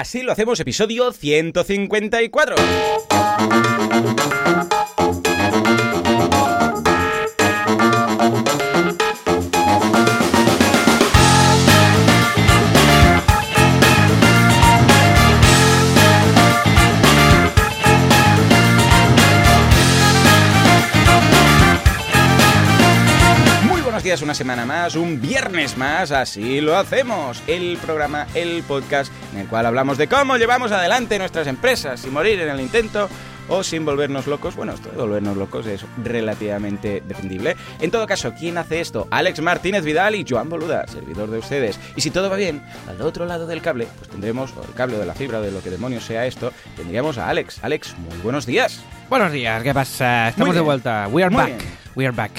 Así lo hacemos, episodio 154. Días, una semana más, un viernes más, así lo hacemos. El programa, el podcast en el cual hablamos de cómo llevamos adelante nuestras empresas sin morir en el intento o sin volvernos locos. Bueno, esto de volvernos locos es relativamente defendible. En todo caso, ¿quién hace esto? Alex Martínez Vidal y Joan Boluda, servidor de ustedes. Y si todo va bien, al otro lado del cable, pues tendremos, o el cable de la fibra, o de lo que demonios sea esto, tendríamos a Alex. Alex, muy buenos días. Buenos días, ¿qué pasa? Estamos de vuelta. We are Muy back. bien. We are back.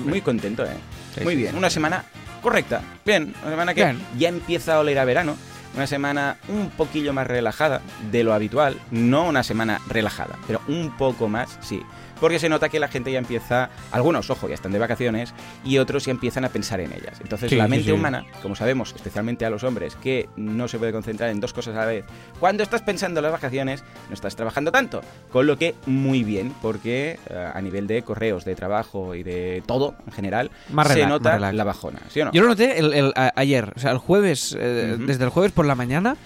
Muy contento, ¿eh? Muy bien. Una semana correcta. Bien, una semana que Bien. ya empieza a oler a verano. Una semana un poquillo más relajada de lo habitual. No una semana relajada, pero un poco más, sí. Porque se nota que la gente ya empieza, algunos, ojo, ya están de vacaciones, y otros ya empiezan a pensar en ellas. Entonces Sí, la mente sí. humana, como sabemos, especialmente a los hombres, que no se puede concentrar en dos cosas a la vez, cuando estás pensando en las vacaciones, no estás trabajando tanto. Con lo que muy bien, porque eh, a nivel de correos, de trabajo y de todo en general, Más se relax, nota la bajona, ¿sí o no? Yo lo noté el- el- a- ayer, o sea, el jueves, eh, desde el jueves por la mañana,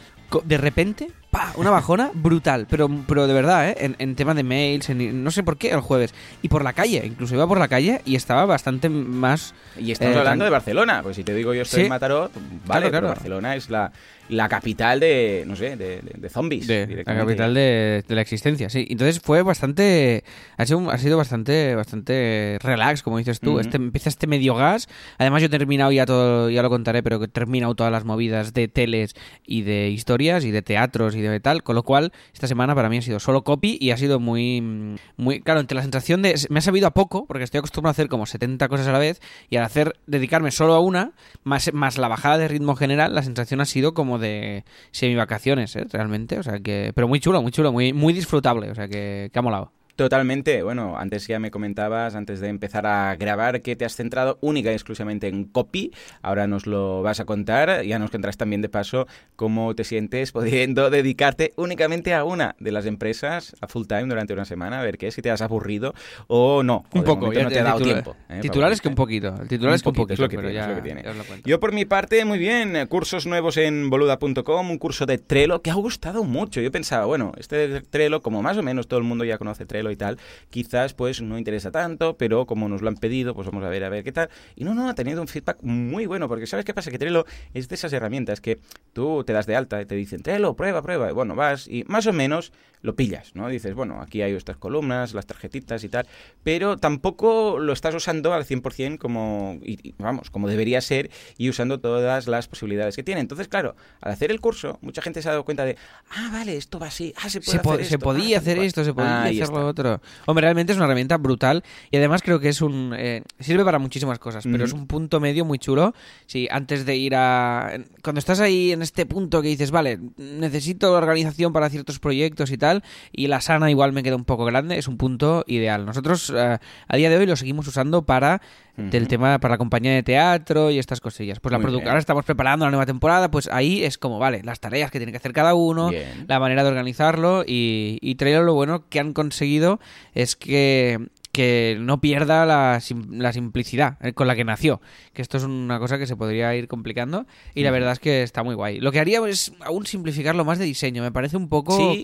de repente, ¡pa! Una bajona brutal, pero, pero de verdad, ¿eh? En, en tema de mails, en- no sé por qué el jueves. Y por la calle, incluso iba por la calle y estaba bastante más... Y estamos Eh, hablando de Barcelona, pues si te digo yo estoy Sí. en Mataró, vale, Claro, pero claro. Barcelona es la, la capital de, no sé, de, de- de zombies. De, la capital de, la existencia, sí. Entonces fue bastante. Ha sido, ha sido bastante, bastante relax, como dices tú. Ujú. este, empieza este medio gas. Además, yo he terminado ya todo, ya lo contaré, pero que he terminado todas las movidas de teles y de historias y de teatros y de tal. Con lo cual, esta semana para mí ha sido solo copy y ha sido muy. muy Claro, entre la sensación de. Me ha sabido a poco, porque estoy acostumbrado a hacer como 70 cosas a la vez, y al hacer. dedicarme solo a una, más, más la bajada de ritmo general, la sensación ha sido como de semi-vacaciones, ¿eh? Realmente, o sea que... Pero muy chulo, muy chulo, muy, muy disfrutable, o sea que, que ha molado. Totalmente, bueno, antes ya me comentabas, antes de empezar a grabar, que te has centrado única y exclusivamente en copy. Ahora nos lo vas a contar, ya nos contarás también de paso cómo te sientes pudiendo dedicarte únicamente a una de las empresas a full time durante una semana, a ver qué, si te has aburrido o no. o Un poco, ya no te- ha dado titular- tiempo. ¿eh? Titular es que un poquito, el titular es que un poquito, es lo que tiene, ya, es lo que tiene. ya os lo cuento. Yo por mi parte, muy bien, cursos nuevos en boluda.com, un curso de Trello que ha gustado mucho. Yo pensaba, bueno, este Trello, como más o menos todo el mundo ya conoce Trello y tal, quizás pues no interesa tanto, pero como nos lo han pedido, pues vamos a ver a ver qué tal. Y no, no, ha tenido un feedback muy bueno, porque ¿sabes qué pasa? Que Trello es de esas herramientas que tú te das de alta y te dicen, Trello, prueba, prueba, y bueno, vas y más o menos lo pillas, ¿no? Dices, bueno, aquí hay estas columnas, las tarjetitas y tal, pero tampoco lo estás usando al 100% como, y- y, vamos, como debería ser y usando todas las posibilidades que tiene. Entonces, claro, al hacer el curso, mucha gente se ha dado cuenta de, ah, vale, esto va así, ah, se puede Se, po- podía ah, hacer cual". esto, se podía hacer lo. Otro. Hombre, realmente es una herramienta brutal y además creo que es un... eh, sirve para muchísimas cosas, pero es un punto medio muy chulo. Si antes de ir a... Cuando estás ahí en este punto que dices, vale, necesito organización para ciertos proyectos y tal, y la sana igual me queda un poco grande, es un punto ideal. Nosotros eh, a día de hoy lo seguimos usando para del Ujú. tema para la compañía de teatro y estas cosillas. Pues la ahora estamos preparando la nueva temporada, pues ahí es como, vale, las tareas que tiene que hacer cada uno, Bien. la manera de organizarlo y, y Trello lo bueno que han conseguido es que que no pierda la, sim- la simplicidad eh, con la que nació. Que esto es una cosa que se podría ir complicando y la verdad es que está muy guay. Lo que haría es aún simplificarlo más de diseño. Me parece un poco, Sí.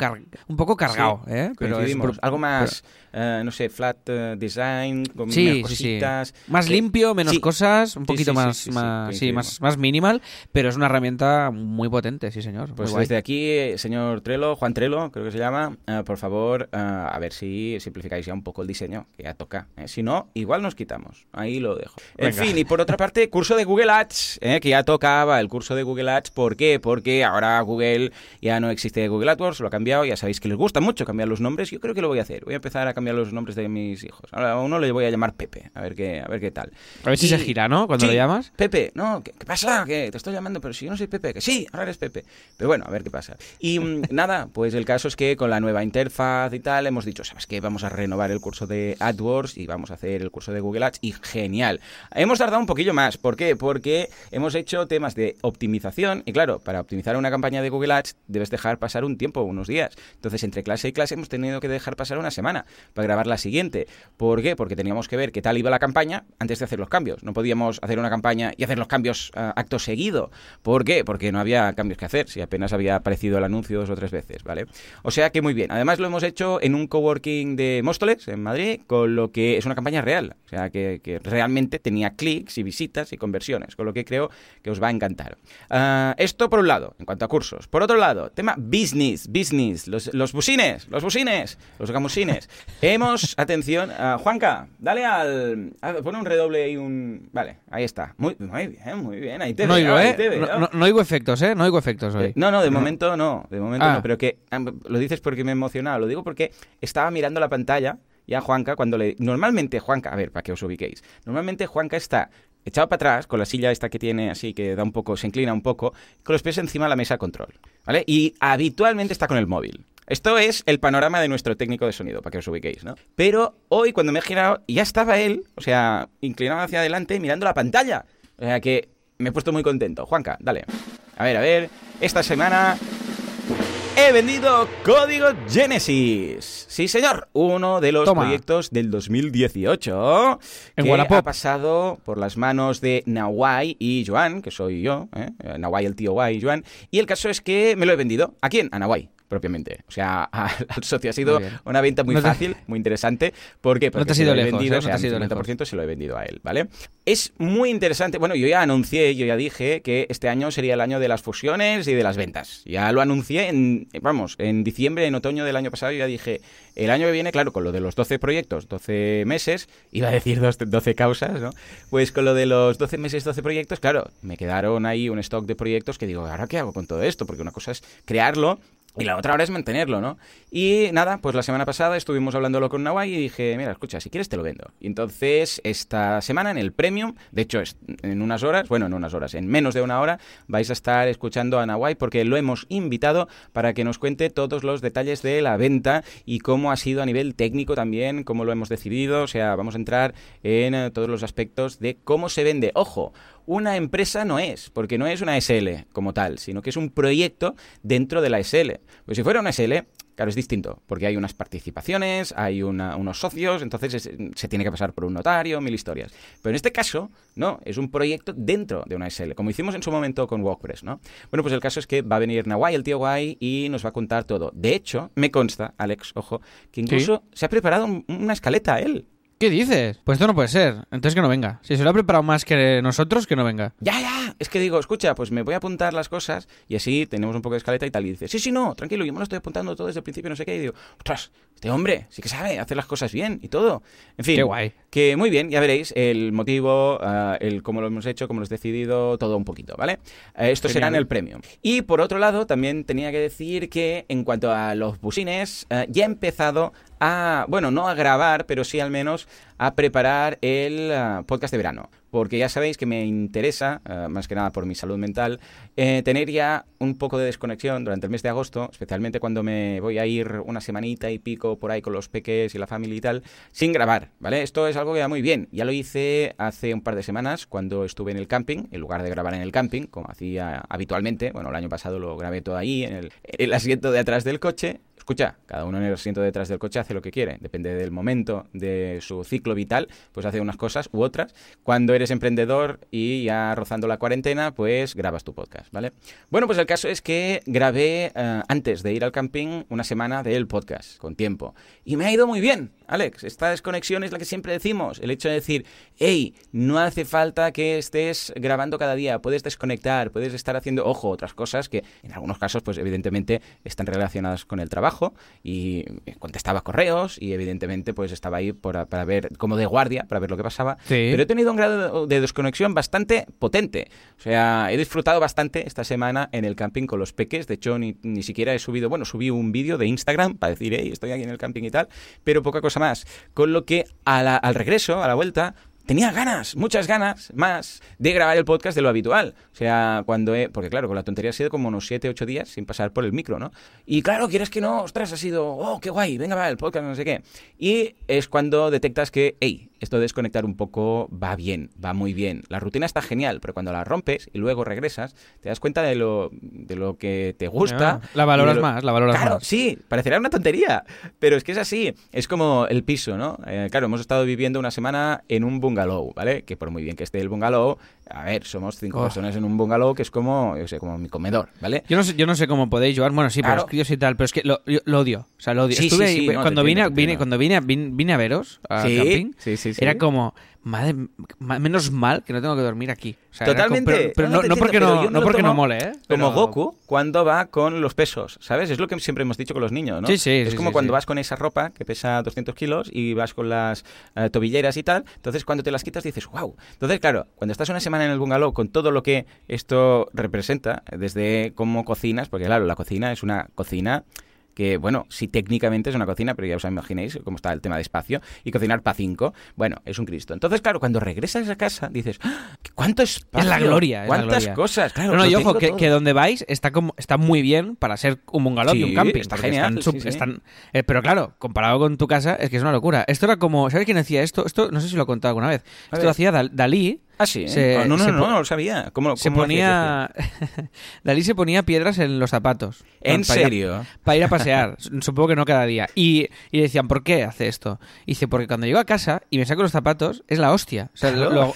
un poco cargado. Sí, ¿eh? Pero es algo más, eh, no sé, flat design, con Sí, menos sí, sí. cositas. Más que- limpio, menos cosas, un poquito más, más, más, más minimal, pero es una herramienta muy potente, sí señor. Pues desde aquí, señor Trello, Juan Trello, creo que se llama, por favor, a ver si simplificáis ya un poco el diseño, que ya toca. ¿eh? Si no, igual nos quitamos. Ahí lo dejo. En fin, y por otra parte, curso de Google Ads, ¿eh? que ya tocaba el curso de Google Ads. ¿Por qué? Porque ahora Google ya no existe Google AdWords, lo ha cambiado. Ya sabéis que les gusta mucho cambiar los nombres. Yo creo que lo voy a hacer. Voy a empezar a cambiar los nombres de mis hijos. Ahora a uno le voy a llamar Pepe, a ver qué, a ver qué tal. A ver si Y- se gira, ¿no? Cuando Sí, lo llamas. Pepe, no, ¿qué, qué pasa? Que te estoy llamando, pero si yo no soy Pepe, que sí, ahora eres Pepe. Pero bueno, a ver qué pasa. Y mm, nada, pues el caso es que con la nueva interfaz y tal hemos dicho, ¿sabes qué? Vamos a renovar el curso de AdWords y vamos a hacer el curso de Google Ads y genial. Hemos tardado un poquillo más, ¿por qué? Porque hemos hecho temas de optimización y claro, para optimizar una campaña de Google Ads debes dejar pasar un tiempo, unos días. Entonces, entre clase y clase hemos tenido que dejar pasar una semana para grabar la siguiente. ¿Por qué? Porque teníamos que ver qué tal iba la campaña antes de hacer los cambios. No podíamos hacer una campaña y hacer los cambios uh, acto seguido. ¿Por qué? Porque no había cambios que hacer, si apenas había aparecido el anuncio dos o tres veces, ¿vale? O sea que muy bien. Además lo hemos hecho en un coworking de Móstoles, en Madrid, con lo que es una campaña real. O sea que, que realmente tenía clics y visitas y conversiones, con lo que creo que os va a encantar. Uh, esto por un lado, en cuanto a cursos. Por otro lado, tema business, business, los, los busines, los busines, los gamusines. Hemos, atención, uh, Juanca, dale al... A, pone un redoble y un... Vale, ahí está. Muy, muy bien, muy bien, ahí te no veo, oigo, ahí ¿eh? te veo. No, no, no oigo efectos, ¿eh? No oigo efectos hoy. Eh, No, no, de momento no, de momento Ah. no, pero que lo dices porque me he emocionado, lo digo porque estaba mirando la pantalla ya Juanca cuando le... Normalmente Juanca, a ver, para que os ubiquéis, normalmente Juanca está echado para atrás con la silla esta que tiene así, que da un poco, se inclina un poco, con los pies encima de la mesa de control, ¿vale? Y habitualmente está con el móvil. Esto es el panorama de nuestro técnico de sonido, para que os ubiquéis, ¿no? Pero hoy, cuando me he girado, ya estaba él, o sea, inclinado hacia adelante, mirando la pantalla. O sea que me he puesto muy contento. Juanca, dale. A ver, a ver. Esta semana he vendido Código Genesis. Sí, señor. Uno de los Toma. proyectos del 2018 En que Wallapop. ha pasado por las manos de Nawai y Joan, que soy yo, ¿eh? Nawai el tío Guay y Joan. Y el caso es que me lo he vendido. ¿A quién? A Nawai propiamente. O sea, al socio ha sido una venta muy No te- fácil, muy interesante. ¿Por qué? Porque te has se lo he lejos, vendido, ¿eh? No te sea, el lejos. 50% se lo he vendido a él, ¿vale? Es muy interesante. Bueno, yo ya anuncié, yo ya dije que este año sería el año de las fusiones y de las ventas. Ya lo anuncié en, vamos, en diciembre, en otoño del año pasado, ya dije, el año que viene, claro, con lo de los 12 proyectos, 12 meses, iba a decir 12 12 causas, ¿no? Pues con lo de los 12 meses, 12 proyectos, claro, me quedaron ahí un stock de proyectos que digo, ¿ahora qué hago con todo esto? Porque una cosa es crearlo y la otra ahora es mantenerlo, ¿no? Y nada, pues la semana pasada estuvimos hablándolo con Nawai y dije, mira, escucha, si quieres te lo vendo. Y entonces, esta semana en el Premium, de hecho, en unas horas, bueno, en unas horas, en menos de una hora, vais a estar escuchando a Nawai porque lo hemos invitado para que nos cuente todos los detalles de la venta y cómo ha sido a nivel técnico también, cómo lo hemos decidido. O sea, vamos a entrar en eh, todos los aspectos de cómo se vende. Ojo, una empresa no es, porque no es una SL como tal, sino que es un proyecto dentro de la SL. Pues si fuera una SL, claro, es distinto, porque hay unas participaciones, hay una- unos socios, entonces es- se tiene que pasar por un notario, mil historias. Pero en este caso, no, es un proyecto dentro de una SL, como hicimos en su momento con WordPress, ¿no? Bueno, pues el caso es que va a venir Nawai, el tío guay, y nos va a contar todo. De hecho, me consta, Alex, ojo, que incluso se ha preparado un- una escaleta él. ¿Qué dices? Pues esto no puede ser. Entonces que no venga. Si se lo ha preparado más que nosotros, que no venga. Ya, ya. Es que digo, escucha, pues me voy a apuntar las cosas y así tenemos un poco de escaleta y tal. Y dice, sí, sí, no, tranquilo, yo me lo estoy apuntando todo desde el principio, no sé qué. Y digo, ostras, este hombre sí que sabe hacer las cosas bien y todo. En fin, Qué guay. que muy bien, ya veréis el motivo, ah, el cómo lo hemos hecho, cómo lo hemos decidido, todo un poquito, ¿vale? Eh, esto será en el premium. Y por otro lado, también tenía que decir que en cuanto a los busines, eh, ya he empezado a, bueno, no a grabar, pero sí al menos a preparar el ah, podcast de verano. Porque ya sabéis que me interesa, ah, más que nada por mi salud mental, eh, tener ya un poco de desconexión durante el mes de agosto, especialmente cuando me voy a ir una semanita y pico por ahí con los peques y la familia y tal, sin grabar, ¿vale? Esto es algo que va muy bien. Ya lo hice hace un par de semanas cuando estuve en el camping, en lugar de grabar en el camping, como hacía habitualmente. Bueno, el año pasado lo grabé todo ahí, en el, en el asiento de atrás del coche. Escucha, cada uno en el asiento detrás del coche hace lo que quiere, depende del momento de su ciclo vital, pues hace unas cosas u otras. Cuando eres emprendedor y ya rozando la cuarentena, pues grabas tu podcast, ¿vale? Bueno, pues el caso es que grabé eh, antes de ir al camping una semana del podcast, con tiempo. Y me ha ido muy bien, Alex. Esta desconexión es la que siempre decimos. El hecho de decir, hey, no hace falta que estés grabando cada día, puedes desconectar, puedes estar haciendo, ojo, otras cosas que en algunos casos, pues evidentemente están relacionadas con el trabajo y contestaba correos y evidentemente pues estaba ahí para ver, como de guardia, para ver lo que pasaba. Sí. Pero he tenido un grado de desconexión bastante potente. O sea, he disfrutado bastante esta semana en el camping con los peques. De hecho, ni, ni siquiera he subido, bueno, subí un vídeo de Instagram para decir, hey, estoy aquí en el camping y tal, pero poca cosa más. Con lo que a la- al regreso, a la vuelta, tenía ganas, muchas ganas más de grabar el podcast de lo habitual. O sea, cuando he, porque claro, con la tontería ha sido como unos 7, 8 días sin pasar por el micro, ¿no? Y claro, quieres que no, ostras, ha sido, oh, qué guay, venga, va, el podcast, no sé qué. Y es cuando detectas que, hey, esto de desconectar un poco va bien, va muy bien. La rutina está genial, pero cuando la rompes y luego regresas, te das cuenta de lo, de lo que te gusta. La valoras más, la valoras claro, más. Sí, parecerá una tontería, pero es que es así. Es como el piso, ¿no? Eh, claro, hemos estado viviendo una semana en un bungalow, ¿vale? Que por muy bien que esté el bungalow, a ver, somos cinco Oh. personas en un bungalow que es como, yo sé, como mi comedor, ¿vale? Yo no sé, yo no sé cómo podéis jugar. Bueno, sí, Claro. pero críos y tal, pero es que lo, yo lo odio. O sea, lo odio. Sí, Estuve sí, ahí- sí, no, cuando vine, a- entiendo, vine, cuando vine, vine a veros a Sí, camping, sí, sí, sí. era como, madre, ma- menos mal que no tengo que dormir aquí. O sea, era Totalmente. como- pero pero No, no, porque, no, no porque no mole, ¿eh? Como Pero- Goku cuando va con los pesos, ¿sabes? Es lo que siempre hemos dicho con los niños, ¿no? Sí, sí, Es como cuando vas con esa ropa que pesa 200 kilos y vas con las eh, tobilleras y tal. Entonces, cuando te las quitas, dices, wow. Entonces, claro, cuando estás una semana en el bungalow con todo lo que esto representa, desde cómo cocinas, porque claro, la cocina es una cocina que, bueno, sí técnicamente es una cocina, pero ya os imagináis cómo está el tema de espacio, y cocinar para cinco, bueno, es un Cristo. Entonces, claro, cuando regresas a casa, dices, ¡Ah! ¿cuánto espacio? Es la gloria, es la ¿Cuántas gloria. cosas? Claro, no, no, y ojo, que, donde vais está como está muy bien para ser un bungalow y un camping. está genial, están sí, sub- sí. están- eh, pero claro, comparado con tu casa, es que es una locura. Esto era como, ¿sabes quién hacía esto? Esto no sé si lo he contado alguna vez. A Esto ver. lo hacía Dal- Dalí. Ah, sí. ¿eh? se- Oh, no, no, se no, no, lo sabía. ¿Cómo, Se cómo hacía ponía. Dalí se ponía piedras en los zapatos. ¿En Para ir a- serio? para ir a pasear. Supongo que no cada día. Y, y le decían, ¿por qué hace esto? Y dice, porque cuando llego a casa y me saco los zapatos, es la hostia. O sea, lo- Claro. lo-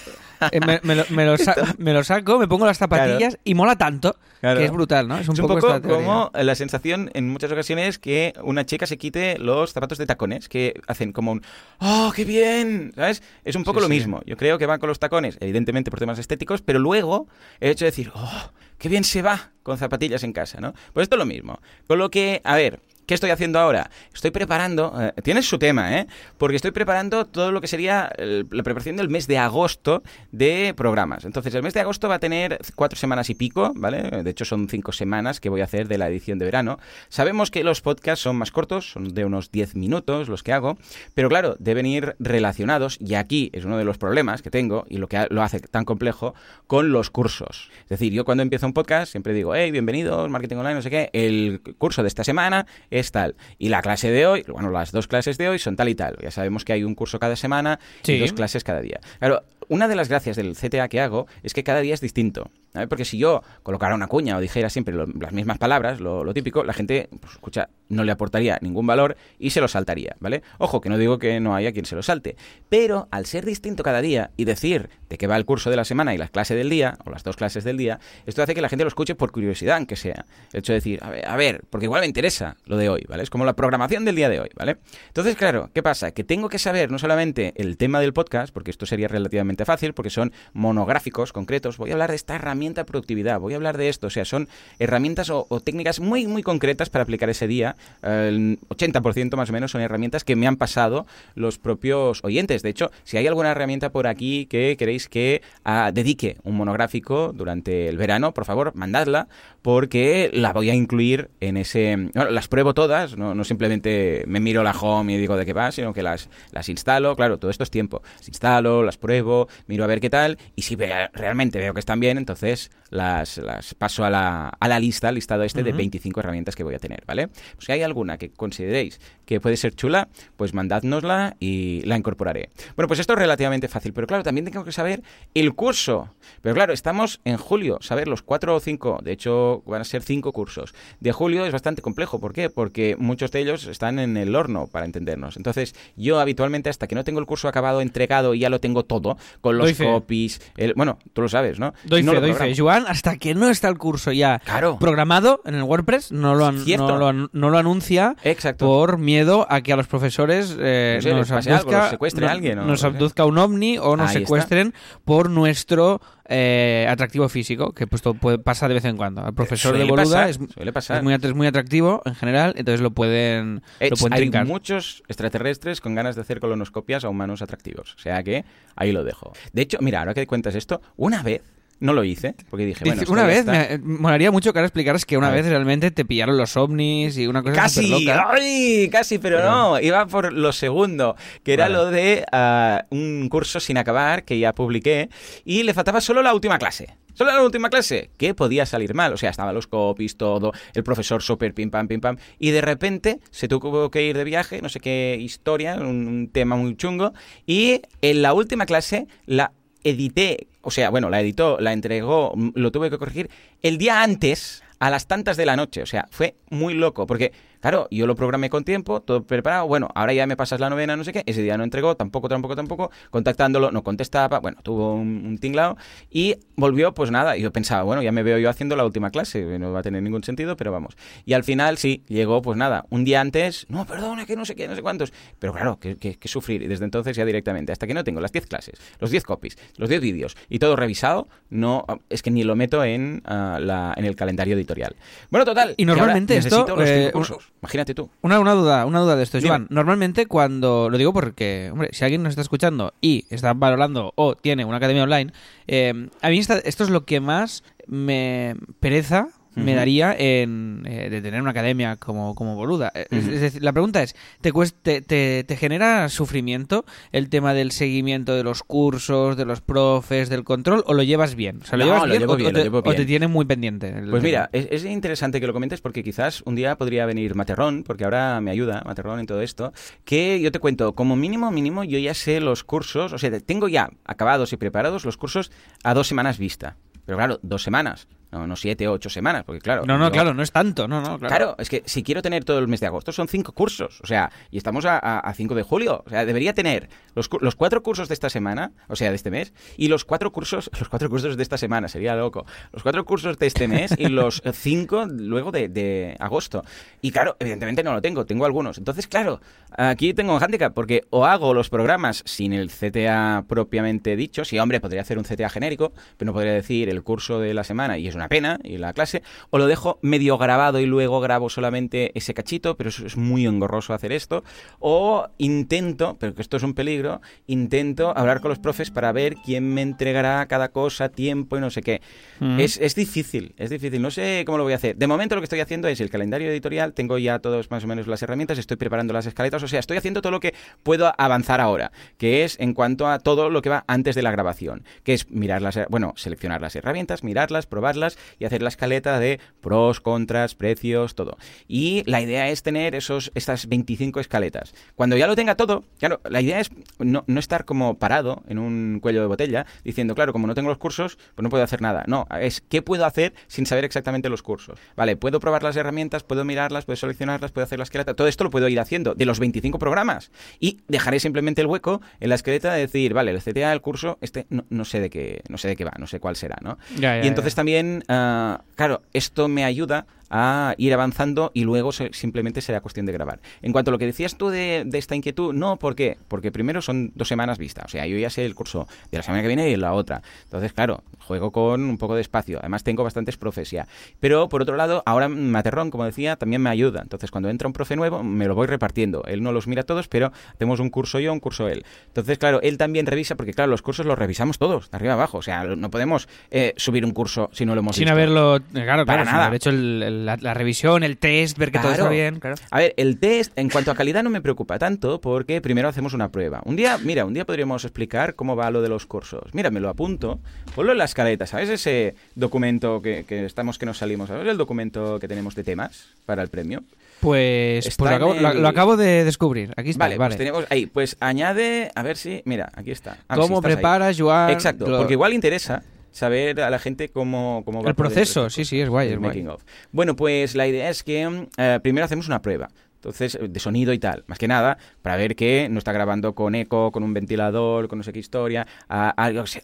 me, me lo, me lo sa- me lo saco, me pongo las zapatillas y mola tanto Claro. que es brutal, ¿no? Es un, Es un poco, poco esta teoría. como la sensación en muchas ocasiones que una chica se quite los zapatos de tacones, que hacen como un ¡Oh, qué bien! ¿Sabes? Es un poco Sí, lo sí. mismo. Yo creo que van con los tacones, evidentemente por temas estéticos, pero luego el hecho de decir ¡Oh, qué bien se va con zapatillas en casa! ¿no? Pues esto es lo mismo. Con lo que, a ver, ¿Qué estoy haciendo ahora? Estoy preparando, eh, tienes su tema, ¿eh? Porque estoy preparando todo lo que sería la preparación del mes de agosto de programas. Entonces, el mes de agosto va a tener cuatro semanas y pico, ¿vale? De hecho, son cinco semanas que voy a hacer de la edición de verano. Sabemos que los podcasts son más cortos, son de unos 10 minutos los que hago, pero claro, deben ir relacionados, y aquí es uno de los problemas que tengo y lo que lo hace tan complejo, con los cursos. Es decir, yo cuando empiezo un podcast siempre digo, hey, bienvenidos, marketing online, no sé qué, el curso de esta semana es tal. Y la clase de hoy, bueno, las dos clases de hoy son tal y tal. Ya sabemos que hay un curso cada semana y dos clases cada día. Claro, una de las gracias del CTA que hago es que cada día es distinto. Porque si yo colocara una cuña o dijera siempre lo- las mismas palabras, lo, lo típico, la gente, pues, escucha, no le aportaría ningún valor y se lo saltaría, ¿vale? Ojo, que no digo que no haya quien se lo salte, pero al ser distinto cada día y decir de qué va el curso de la semana y la clase del día, o las dos clases del día, esto hace que la gente lo escuche por curiosidad, aunque sea. El hecho de decir, a ver, a ver, porque igual me interesa lo de hoy, ¿vale? Es como la programación del día de hoy, ¿vale? Entonces, claro, ¿qué pasa? Que tengo que saber no solamente el tema del podcast, porque esto sería relativamente fácil, porque son monográficos concretos. Voy a hablar de esta herramienta de productividad, voy a hablar de esto. O sea, son herramientas o técnicas muy, muy concretas para aplicar ese día. El 80% más o menos son herramientas que me han pasado los propios oyentes. De hecho, si hay alguna herramienta por aquí que queréis que ah, dedique un monográfico durante el verano, por favor, mandadla, porque la voy a incluir en ese... bueno, las pruebo todas, no, no simplemente me miro la home y digo de qué va, sino que las, las instalo. Claro, todo esto es tiempo. Las instalo, las pruebo, miro a ver qué tal, y si realmente veo que están bien, entonces las, las paso a la, a la lista, al listado este de 25 herramientas que voy a tener, ¿vale? Pues si hay alguna que consideréis que puede ser chula, pues mandádnosla y la incorporaré. Bueno, pues esto es relativamente fácil, pero claro, también tengo que saber el curso. Pero claro, estamos en julio, saber los cuatro o cinco, de hecho van a ser cinco cursos. De julio es bastante complejo, ¿por qué? Porque muchos de ellos están en el horno, para entendernos. Entonces, yo habitualmente hasta que no tengo el curso acabado, entregado y ya lo tengo todo, con los copies, el- bueno, tú lo sabes, ¿no? Doy No fe, lo doy fe. Joan, hasta que no está el curso ya Claro. programado en el WordPress, no lo, an- Cierto. no lo, an- no lo anuncia Exacto. por miedo a que a los profesores eh, No sé, nos, algo, abduzca, secuestre no- alguien nos abduzca un ovni o nos Ahí está. secuestren por nuestro eh, atractivo físico, que pues, to- puede, pasa de vez en cuando. Al profesor Suele de Boluda pasar, es, suele pasar. es muy, es muy atractivo en general, entonces lo pueden, Eh, lo pueden hay trincar. muchos extraterrestres con ganas de hacer colonoscopias a humanos atractivos. O sea que ahí lo dejo. De hecho, mira, ahora que cuentas esto, una vez no lo hice, porque dije, bueno, una vez, me, molaría mucho que ahora explicaras que una vez realmente te pillaron los ovnis y una cosa Casi. ¡ay! Casi, pero, Pero- no, iba por lo segundo, que era Vale. lo de ah, un curso sin acabar que ya publiqué y le faltaba solo la última clase. Solo la última clase, que podía salir mal. O sea, estaban los copies, todo, el profesor súper pim pam, pim pam. Y de repente se tuvo que ir de viaje, no sé qué historia, un, un tema muy chungo. Y en la última clase la edité, o sea, bueno, la editó, la entregó, mm, lo tuve que corregir el día antes, a las tantas de la noche. O sea, fue muy loco, porque, claro, yo lo programé con tiempo, todo preparado, bueno, ahora ya me pasas la novena, no sé qué, ese día no entregó, tampoco, tampoco, tampoco, contactándolo, no contestaba, bueno, tuvo un, un tinglao, y volvió, pues nada, y yo pensaba, bueno, ya me veo yo haciendo la última clase, no va a tener ningún sentido, pero vamos. Y al final, sí, llegó, pues nada, un día antes, no, perdona, que no sé qué, no sé cuántos, pero claro, que, que, que sufrir, y desde entonces ya directamente, hasta que no tengo las 10 clases, los 10 copies, los 10 vídeos, y todo revisado, no, es que ni lo meto en, ah, la, en el calendario editorial. Bueno, total. Y normalmente esto, necesito los cinco eh, cursos. Imagínate tú. Una, una duda, una duda de esto, Dime. Joan. Normalmente cuando, lo digo porque, hombre, si alguien nos está escuchando y está valorando o tiene una academia online, eh, a mí esta- esto es lo que más me pereza me daría en eh, de tener una academia como, como boluda. Eh, Es, decir, la pregunta es, ¿te, te, te- te genera sufrimiento el tema del seguimiento de los cursos, de los profes, del control, o lo llevas bien? O sea, ¿lo No, llevas lo bien, llevo o, bien, o lo te, llevo o te bien. tiene muy pendiente? el Pues mira, es, es interesante que lo comentes porque quizás un día podría venir Materrón, porque ahora me ayuda Materrón en todo esto, que yo te cuento, como mínimo, mínimo, yo ya sé los cursos, o sea, tengo ya acabados y preparados los cursos a dos semanas vista. Pero claro, dos semanas, no, no siete o ocho semanas, porque claro... No, no, yo- claro, no es tanto, no, no, claro. Claro, es que si quiero tener todo el mes de agosto son cinco cursos, o sea, y estamos a, a- a 5 de julio, o sea, debería tener los, los cuatro cursos de esta semana, o sea, de este mes, y los cuatro cursos, los cuatro cursos de esta semana, sería loco, los cuatro cursos de este mes y los cinco luego de, de agosto. Y claro, evidentemente no lo tengo, tengo algunos. Entonces, claro, aquí tengo un hándicap, porque o hago los programas sin el CTA propiamente dicho, sí, hombre, podría hacer un CTA genérico, pero no podría decir el curso de la semana, y es una pena, y la clase, o lo dejo medio grabado y luego grabo solamente ese cachito, pero eso es muy engorroso hacer esto, o intento, pero que esto es un peligro, intento hablar con los profes para ver quién me entregará cada cosa, tiempo y no sé qué. Mm. Es, es difícil, es difícil, no sé cómo lo voy a hacer. De momento lo que estoy haciendo es el calendario editorial, tengo ya todos más o menos las herramientas, estoy preparando las escaletas, o sea, estoy haciendo todo lo que puedo avanzar ahora, que es en cuanto a todo lo que va antes de la grabación, que es mirar las, bueno, seleccionar las herramientas, mirarlas, probarlas y hacer la escaleta de pros, contras, precios, todo. Y la idea es tener esos, estas 25 escaletas. Cuando ya lo tenga todo, claro, la idea es no, no estar como parado en un cuello de botella diciendo, claro, como no tengo los cursos, pues no puedo hacer nada. No, es qué puedo hacer sin saber exactamente los cursos. Vale, puedo probar las herramientas, puedo mirarlas, puedo seleccionarlas, puedo hacer la esqueleta. Todo esto lo puedo ir haciendo de los 25 programas. Y dejaré simplemente el hueco en la esqueleta de decir, vale, el CTA, el curso, este no, no sé de qué, no sé de qué va, no sé cuál será, ¿no? Ya, ya, y entonces ya. también, ah, claro, esto me ayuda a ir avanzando y luego se- simplemente será cuestión de grabar. En cuanto a lo que decías tú de, de esta inquietud, no, ¿por qué? Porque primero son dos semanas vista, o sea, yo ya sé el curso de la semana que viene y la otra. Entonces, claro, juego con un poco de espacio, además tengo bastantes profes ya. Pero por otro lado, ahora Materrón, como decía, también me ayuda. Entonces, cuando entra un profe nuevo, me lo voy repartiendo. Él no los mira todos, pero hacemos un curso yo, un curso él. Entonces, claro, él también revisa, porque claro, los cursos los revisamos todos, de arriba abajo. O sea, no podemos eh, subir un curso si no lo hemos Sin visto. haberlo, eh, claro, Para claro, sin nada. haber hecho el- el- la, la revisión, el test, ver que todo está bien, claro. A ver, el test en cuanto a calidad no me preocupa tanto porque primero hacemos una prueba. Un día, mira, un día podríamos explicar cómo va lo de los cursos. Mira, me lo apunto, ponlo en la escaleta, ¿sabes ese documento que, que estamos que nos salimos? ¿Sabes el documento que tenemos de temas para el premio? Pues, pues lo, acabo, lo- acabo de descubrir. Aquí está, Vale, vale. pues tenemos ahí, pues añade, a ver si, mira, aquí está. A si ¿Cómo ahí. preparas, Joan? Exacto, lo- porque igual interesa saber a la gente cómo, cómo va El proceso, sí, sí, es guay, es guay. of. Bueno, pues la idea es que eh, primero hacemos una prueba. Entonces, de sonido y tal, más que nada, para ver que no está grabando con eco, con un ventilador, con no sé qué historia, a-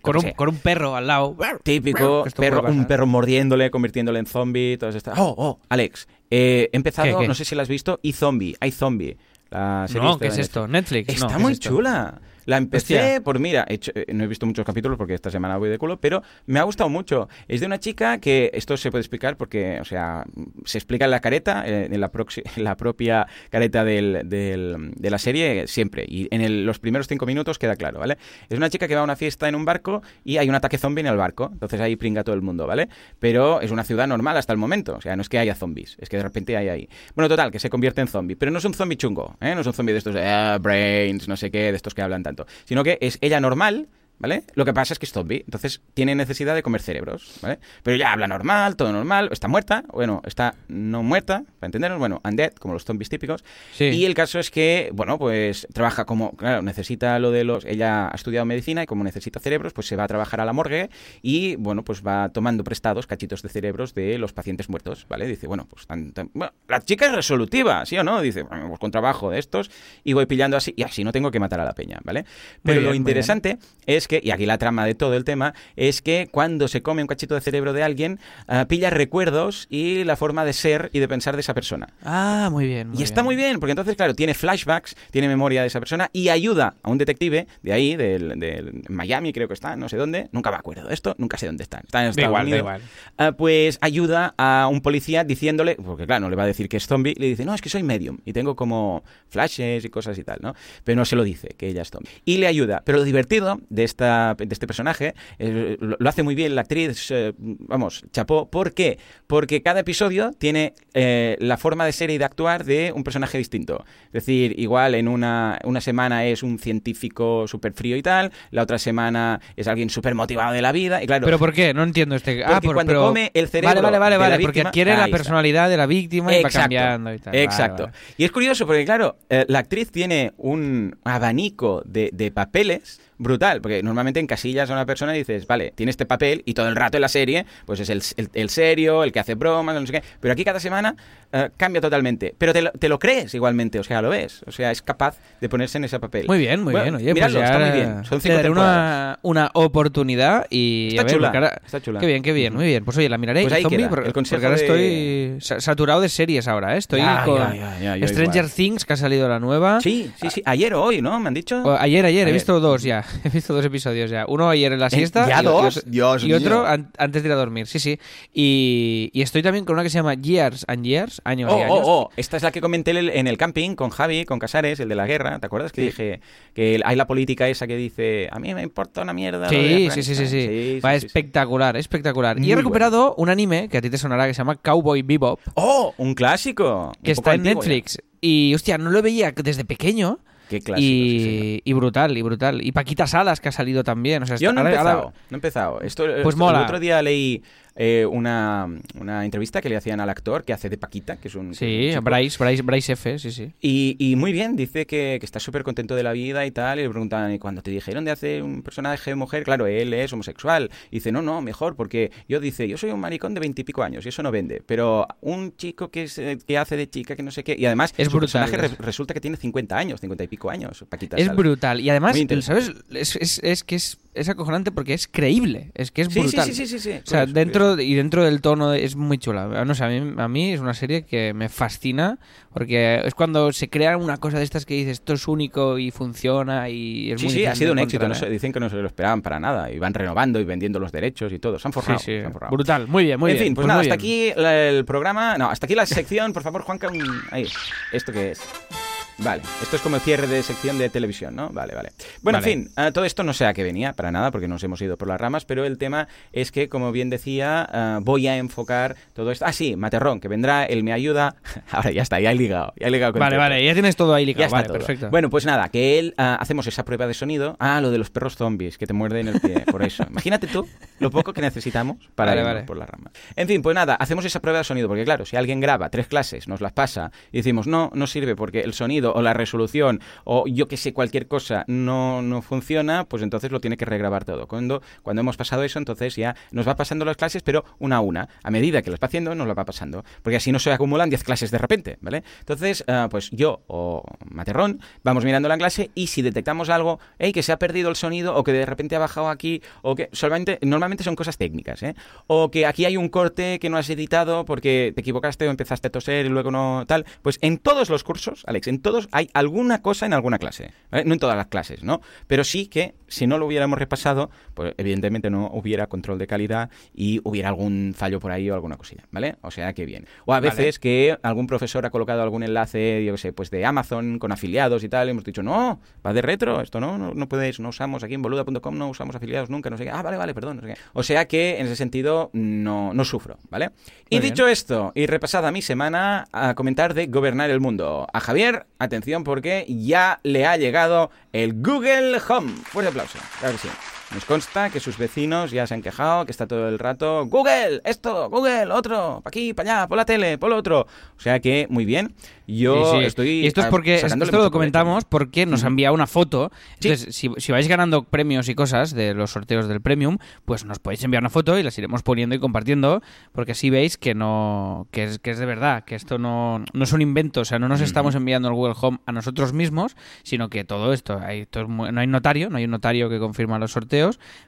Con un, con un perro al lado. típico, perro, un perro mordiéndole, convirtiéndole en zombie, todas estas... Oh, oh, Alex, eh, he empezado, ¿Qué, qué? no sé si la has visto, y Zombie, hay Zombie, la serie No, ¿qué es esto? Netflix. Está No, ¿qué es muy esto? La empecé Hostia. por, mira, he hecho- eh, no he visto muchos capítulos porque esta semana voy de culo, pero me ha gustado mucho. Es de una chica que, esto se puede explicar porque, o sea, se explica en la careta, eh, en la, proxi- en la propia careta del, del- de la serie, siempre. Y en el- los primeros cinco minutos queda claro, ¿vale? Es una chica que va a una fiesta en un barco y hay un ataque zombie en el barco. Entonces ahí pringa todo el mundo, ¿vale? Pero es una ciudad normal hasta el momento. O sea, no es que haya zombies, es que de repente hay ahí. Bueno, total, que se convierte en zombie. Pero no es un zombie chungo, ¿eh? No es un zombie de estos de "Ah, brains, no sé qué, de estos que hablan tanto. Sino que es ella normal. ¿Vale? Lo que pasa es que es zombie, entonces tiene necesidad de comer cerebros, ¿vale? Pero ya habla normal, todo normal, está muerta, bueno, está no muerta, para entendernos, bueno, undead, como los zombies típicos. Sí. Y el caso es que, bueno, pues trabaja como, claro, necesita lo de los, ella ha estudiado medicina y como necesita cerebros, pues se va a trabajar a la morgue y, bueno, pues va tomando prestados cachitos de cerebros de los pacientes muertos, ¿vale? Dice, bueno, pues tan- tan- bueno, la chica es resolutiva, ¿sí o no? Dice, bueno, pues con trabajo de estos y voy pillando así y así no tengo que matar a la peña, ¿vale? Pero bien, lo interesante es que, y aquí la trama de todo el tema, es que cuando se come un cachito de cerebro de alguien, ah, pilla recuerdos y la forma de ser y de pensar de esa persona. Ah, muy bien. Y está muy bien, porque entonces, claro, tiene flashbacks, tiene memoria de esa persona y ayuda a un detective de ahí, del, del Miami, creo que está, no sé dónde, nunca me acuerdo de esto, nunca sé dónde está. Está en Estados igual, Unidos. igual. Ah, pues ayuda a un policía diciéndole, porque claro, no le va a decir que es zombie, le dice, no, es que soy medium y tengo como flashes y cosas y tal, ¿no? Pero no se lo dice, que ella es zombie. Y le ayuda. Pero lo divertido de, esta, de este personaje, eh, lo, lo hace muy bien la actriz, eh, vamos, chapó. ¿Por qué? Porque cada episodio tiene eh, la forma de ser y de actuar de un personaje distinto. Es decir, igual en una, una semana es un científico súper frío y tal, la otra semana es alguien súper motivado de la vida, y claro, ¿Pero por qué? No entiendo este... ah, por- cuando pero- come el cerebro Vale, vale, vale, vale, porque adquiere la está. personalidad de la víctima y va Exacto, cambiando y tal. Exacto. vale. Y es curioso porque, claro, la actriz tiene un abanico de, de papeles brutal, porque normalmente encasillas a una persona y dices, vale, tiene este papel y todo el rato en la serie, pues es el, el- el serio, el que hace bromas, no sé qué, pero aquí cada semana eh, cambia totalmente, pero te lo, te lo crees igualmente, o sea, lo ves, o sea, es capaz de ponerse en ese papel. Muy bien, muy Bueno, bien. Oye, pues ya está muy bien. Son cinco daré temporadas. una, una oportunidad y Está a ver, chula, está chula. Qué bien, qué bien, muy bien. Pues oye, la miraré. Pues ahí Zombie, queda, por- el porque ahora de- estoy sa- saturado de series ahora, ¿eh? Estoy Ya, con ya, ya, Stranger igual. Things, que ha salido la nueva. Sí, sí, sí, ayer o hoy, ¿no? Me han dicho. O- Ayer, ayer, he visto dos ya. He visto dos episodios ya. Uno ayer en la siesta. ¿ya y, dos? Y otro, Dios y otro mío. antes de ir a dormir, sí, sí. Y, y estoy también con una que se llama Years and Years, años Oh, y años. oh, oh, esta es la que comenté en el, camping con Javi, con Casares, el de la guerra. ¿Te acuerdas que dije que hay la política esa que dice a mí me importa una mierda? Sí, sí, Afganistán"? sí, sí, sí. sí, Va sí, espectacular, espectacular. y he recuperado un anime que a ti te sonará que se llama Cowboy Bebop, ¡Oh! Un clásico. que Un está en ya. Netflix. Y hostia, no lo veía desde pequeño. Qué clásico. y, brutal, y brutal. Y Paquita Salas, que ha salido también. O sea, Yo no he ahora- empezado, ahora- no he empezado. Esto, Pues esto- mola. El otro día leí eh, una, una entrevista que le hacían al actor que hace de Paquita, que es un... Sí, un. Bryce, Bryce, Bryce F, sí, sí. Y, y muy bien, dice que, que está súper contento de la vida y tal. Y le preguntan, ¿y cuando te dijeron de hacer un personaje de mujer? Claro, él es homosexual. Y dice, no, no, mejor, porque yo dice, yo soy un maricón de veintipico años y eso no vende. Pero un chico que, es, eh, que hace de chica, que no sé qué. Y además, Es su brutal, personaje es- re- resulta que tiene 50 años, 50 y pico años, Paquita. Es brutal. Y además. ¿sabes? Es, es- es que es, es acojonante porque es creíble. Es que es Sí, brutal. sí, sí, sí, sí. O sea, Curioso, dentro y dentro del tono de- es muy chula. No sé, a mí, a mí es una serie que me fascina porque es cuando se crea una cosa de estas que dices esto es único y funciona y es Sí, muy sí, ha sido un éxito. No se- ¿eh? dicen que no se lo esperaban para nada. Y van renovando y vendiendo los derechos y todo. Se han forrado. Sí, sí. se han forrado. Brutal, muy bien, muy en bien. fin, pues, muy nada, bien. hasta aquí la- el programa. No, hasta aquí la sección. Por favor, Juanca, un... ahí. ¿Esto qué es? Vale, esto es como el cierre de sección de televisión, ¿no? Vale, vale. Bueno, Vale. en fin, eh, todo esto no sé a qué venía, para nada, porque nos hemos ido por las ramas, pero el tema es que, como bien decía, eh, voy a enfocar todo esto. Ah, sí, Materrón, que vendrá, él me ayuda. Ahora ya está, ya he ligado, ya he ligado con Vale, todo. vale, ya tienes todo ahí Ya ligado. está Vale, todo. perfecto. Bueno, pues nada, que él ah, hacemos esa prueba de sonido. Ah, lo de los perros zombies que te muerden el pie, por eso. Imagínate tú lo poco que necesitamos para Vale, irnos vale. por las ramas. En fin, pues nada, hacemos esa prueba de sonido, porque claro, si alguien graba tres clases, nos las pasa y decimos, no, no sirve porque el sonido o la resolución o yo que sé, cualquier cosa no, no funciona, pues entonces lo tiene que regrabar todo. Cuando, cuando hemos pasado eso, entonces ya nos va pasando las clases, pero una a una. A medida que las va haciendo, nos las va pasando. Porque así no se acumulan 10 clases de repente, ¿vale? Entonces, ah, pues yo o Materrón vamos mirando la clase y si detectamos algo, hey, que se ha perdido el sonido o que de repente ha bajado aquí o que solamente, normalmente son cosas técnicas, ¿eh? O que aquí hay un corte que no has editado porque te equivocaste o empezaste a toser y luego no tal. Pues en todos los cursos, Alex, en todos todos hay alguna cosa en alguna clase. ¿vale? No en todas las clases, ¿no? Pero sí que si no lo hubiéramos repasado, pues evidentemente no hubiera control de calidad y hubiera algún fallo por ahí o alguna cosilla, ¿vale? O sea que bien. O a Vale. veces que algún profesor ha colocado algún enlace, yo qué sé, pues de Amazon con afiliados y tal, y hemos dicho, no, va de retro, esto no, no, no puedes, no usamos aquí en boluda.com, no usamos afiliados nunca, no sé qué. Ah, vale, vale, perdón, no sé qué. O sea que en ese sentido no, no sufro, ¿vale? y bien. dicho esto, y repasada mi semana, a comentar de gobernar el mundo. A Javier, atención porque ya le ha llegado el Google Home. Fuerte aplauso, claro que sí. Nos consta que sus vecinos ya se han quejado, que está todo el rato, Google, esto, Google, otro, pa' aquí, para allá, por la tele, por lo otro. O sea que, muy bien. Yo Sí, sí. estoy... Y esto es porque esto lo comentamos porque nos ha enviado una foto. Sí. Entonces, si, si vais ganando premios y cosas de los sorteos del Premium, pues nos podéis enviar una foto y las iremos poniendo y compartiendo, porque así veis que no que es, que es de verdad, que esto no, no es un invento, o sea, no nos estamos enviando el Google Home a nosotros mismos, sino que todo esto, hay, muy- no hay notario, no hay un notario que confirma los sorteos,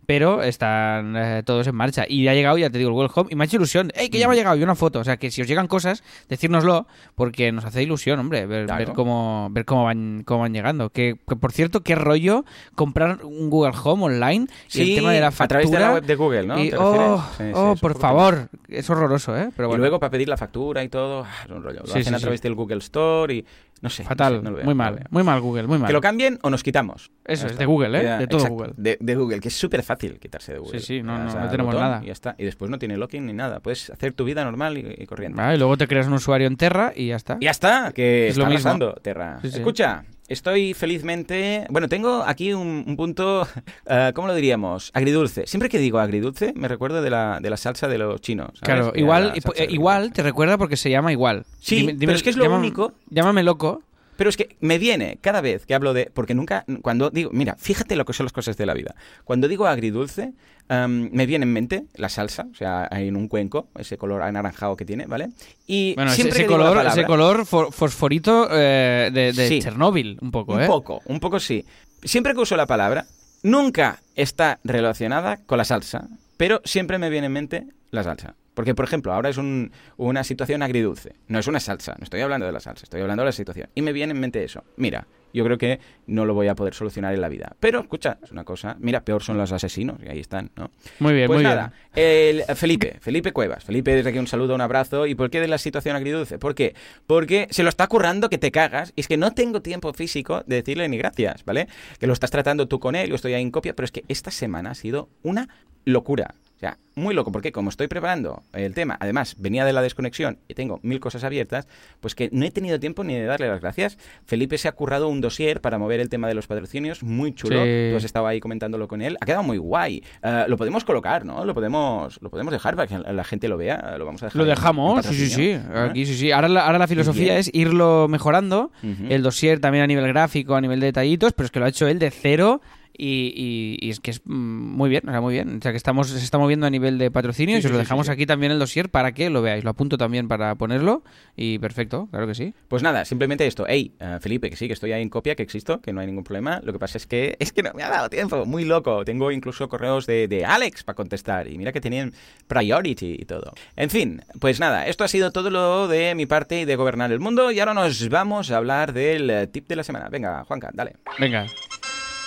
pero están eh, todos en marcha. Y ha llegado, ya te digo, el Google Home, y me ha hecho ilusión, ¡ey, que ya me ha llegado! Y una foto, o sea, que si os llegan cosas, decírnoslo, porque nos hace ilusión, hombre, ver, Claro. ver cómo ver cómo van cómo van llegando. Que, que, por cierto, qué rollo comprar un Google Home online y Sí, el tema de la a factura. través de la web de Google, ¿no? y- ¿Te oh, refieres? Sí, sí, oh, por favor, es horroroso, ¿eh? Pero Y luego para pedir la factura y todo, ah, es un rollo. Lo hacen a través del Google Store y no sé. no fatal, sé, no lo veo, muy no lo mal, veo. muy mal Google, muy mal. Que lo cambien o nos quitamos. Eso es, de Google, ¿eh? Ya, De todo exacto, Google. De, de Google, que es súper fácil quitarse de Google. Sí, sí, no, no, no tenemos nada. Y ya está. Y después no tiene login ni nada. Puedes hacer tu vida normal y, y corriente. Ah, y luego te creas un usuario en Terra y ya está. Y ya está, que Es lo está mismo. arrasando, Terra. Sí, sí. Escucha, estoy felizmente... Bueno, tengo aquí un, un punto, eh, ¿cómo lo diríamos? Agridulce. Siempre que digo agridulce, me recuerdo de la, de la salsa de los chinos. ¿sabes? Claro, igual, eh, igual te recuerda porque se llama igual. Sí, pero es que es lo único- Llámame loco. Pero es que me viene cada vez que hablo de... Porque nunca... Cuando digo... Mira, fíjate lo que son las cosas de la vida. Cuando digo agridulce, em, me viene en mente la salsa. O sea, hay en un cuenco, ese color anaranjado que tiene, ¿vale? Y Bueno, ese, siempre ese color, palabra- ese color fo- fosforito eh, de, de Sí. Chernóbil, un poco, Un ¿eh? poco, un poco sí. Siempre que uso la palabra, nunca está relacionada con la salsa, pero siempre me viene en mente la salsa. Porque, por ejemplo, ahora es un- una situación agridulce. No es una salsa, no estoy hablando de la salsa, estoy hablando de la situación. Y me viene en mente eso. Mira, yo creo que no lo voy a poder solucionar en la vida. Pero, escucha, es una cosa... Mira, peor son los asesinos, y ahí están, ¿no? Muy bien, Pues muy nada, el Felipe, Felipe Cuevas. Felipe, desde aquí un saludo, un abrazo. ¿Y por qué de la situación agridulce? ¿Por qué? Porque se lo está currando que te cagas y es que no tengo tiempo físico de decirle ni gracias, ¿vale? Que lo estás tratando tú con él, yo estoy ahí en copia, pero es que esta semana ha sido una locura. O sea, muy loco, porque como estoy preparando el tema, además venía de la desconexión y tengo mil cosas abiertas, pues que no he tenido tiempo ni de darle las gracias. Felipe se ha currado un dossier para mover el tema de los patrocinios, muy chulo. Sí. Tú has estado ahí comentándolo con él. Ha quedado muy guay. Eh, lo podemos colocar, ¿no? Lo podemos, lo podemos dejar para que la gente lo vea. Lo vamos a dejar. Lo dejamos, sí, sí, sí. Aquí sí, sí. Ahora la, ahora la filosofía es irlo mejorando. El dossier también a nivel gráfico, a nivel de detallitos, pero es que lo ha hecho él de cero y, y- y es que es mm, muy bien, o sea, muy bien. O sea, que estamos, se está moviendo a nivel de patrocinio Sí, y sí, os lo dejamos sí, sí. aquí también el dossier para que lo veáis. Lo apunto también para ponerlo y perfecto, claro que sí. Pues nada, simplemente esto. Hey, eh, Felipe, que sí, que estoy ahí en copia, que existo, que no hay ningún problema. Lo que pasa es que es que no me ha dado tiempo, muy loco. Tengo incluso correos de, de Alex para contestar y mira que tenían priority y todo. En fin, pues nada, esto ha sido todo lo de mi parte y de gobernar el mundo y ahora nos vamos a hablar del eh, tip de la semana. Venga, Juanca, dale. Venga.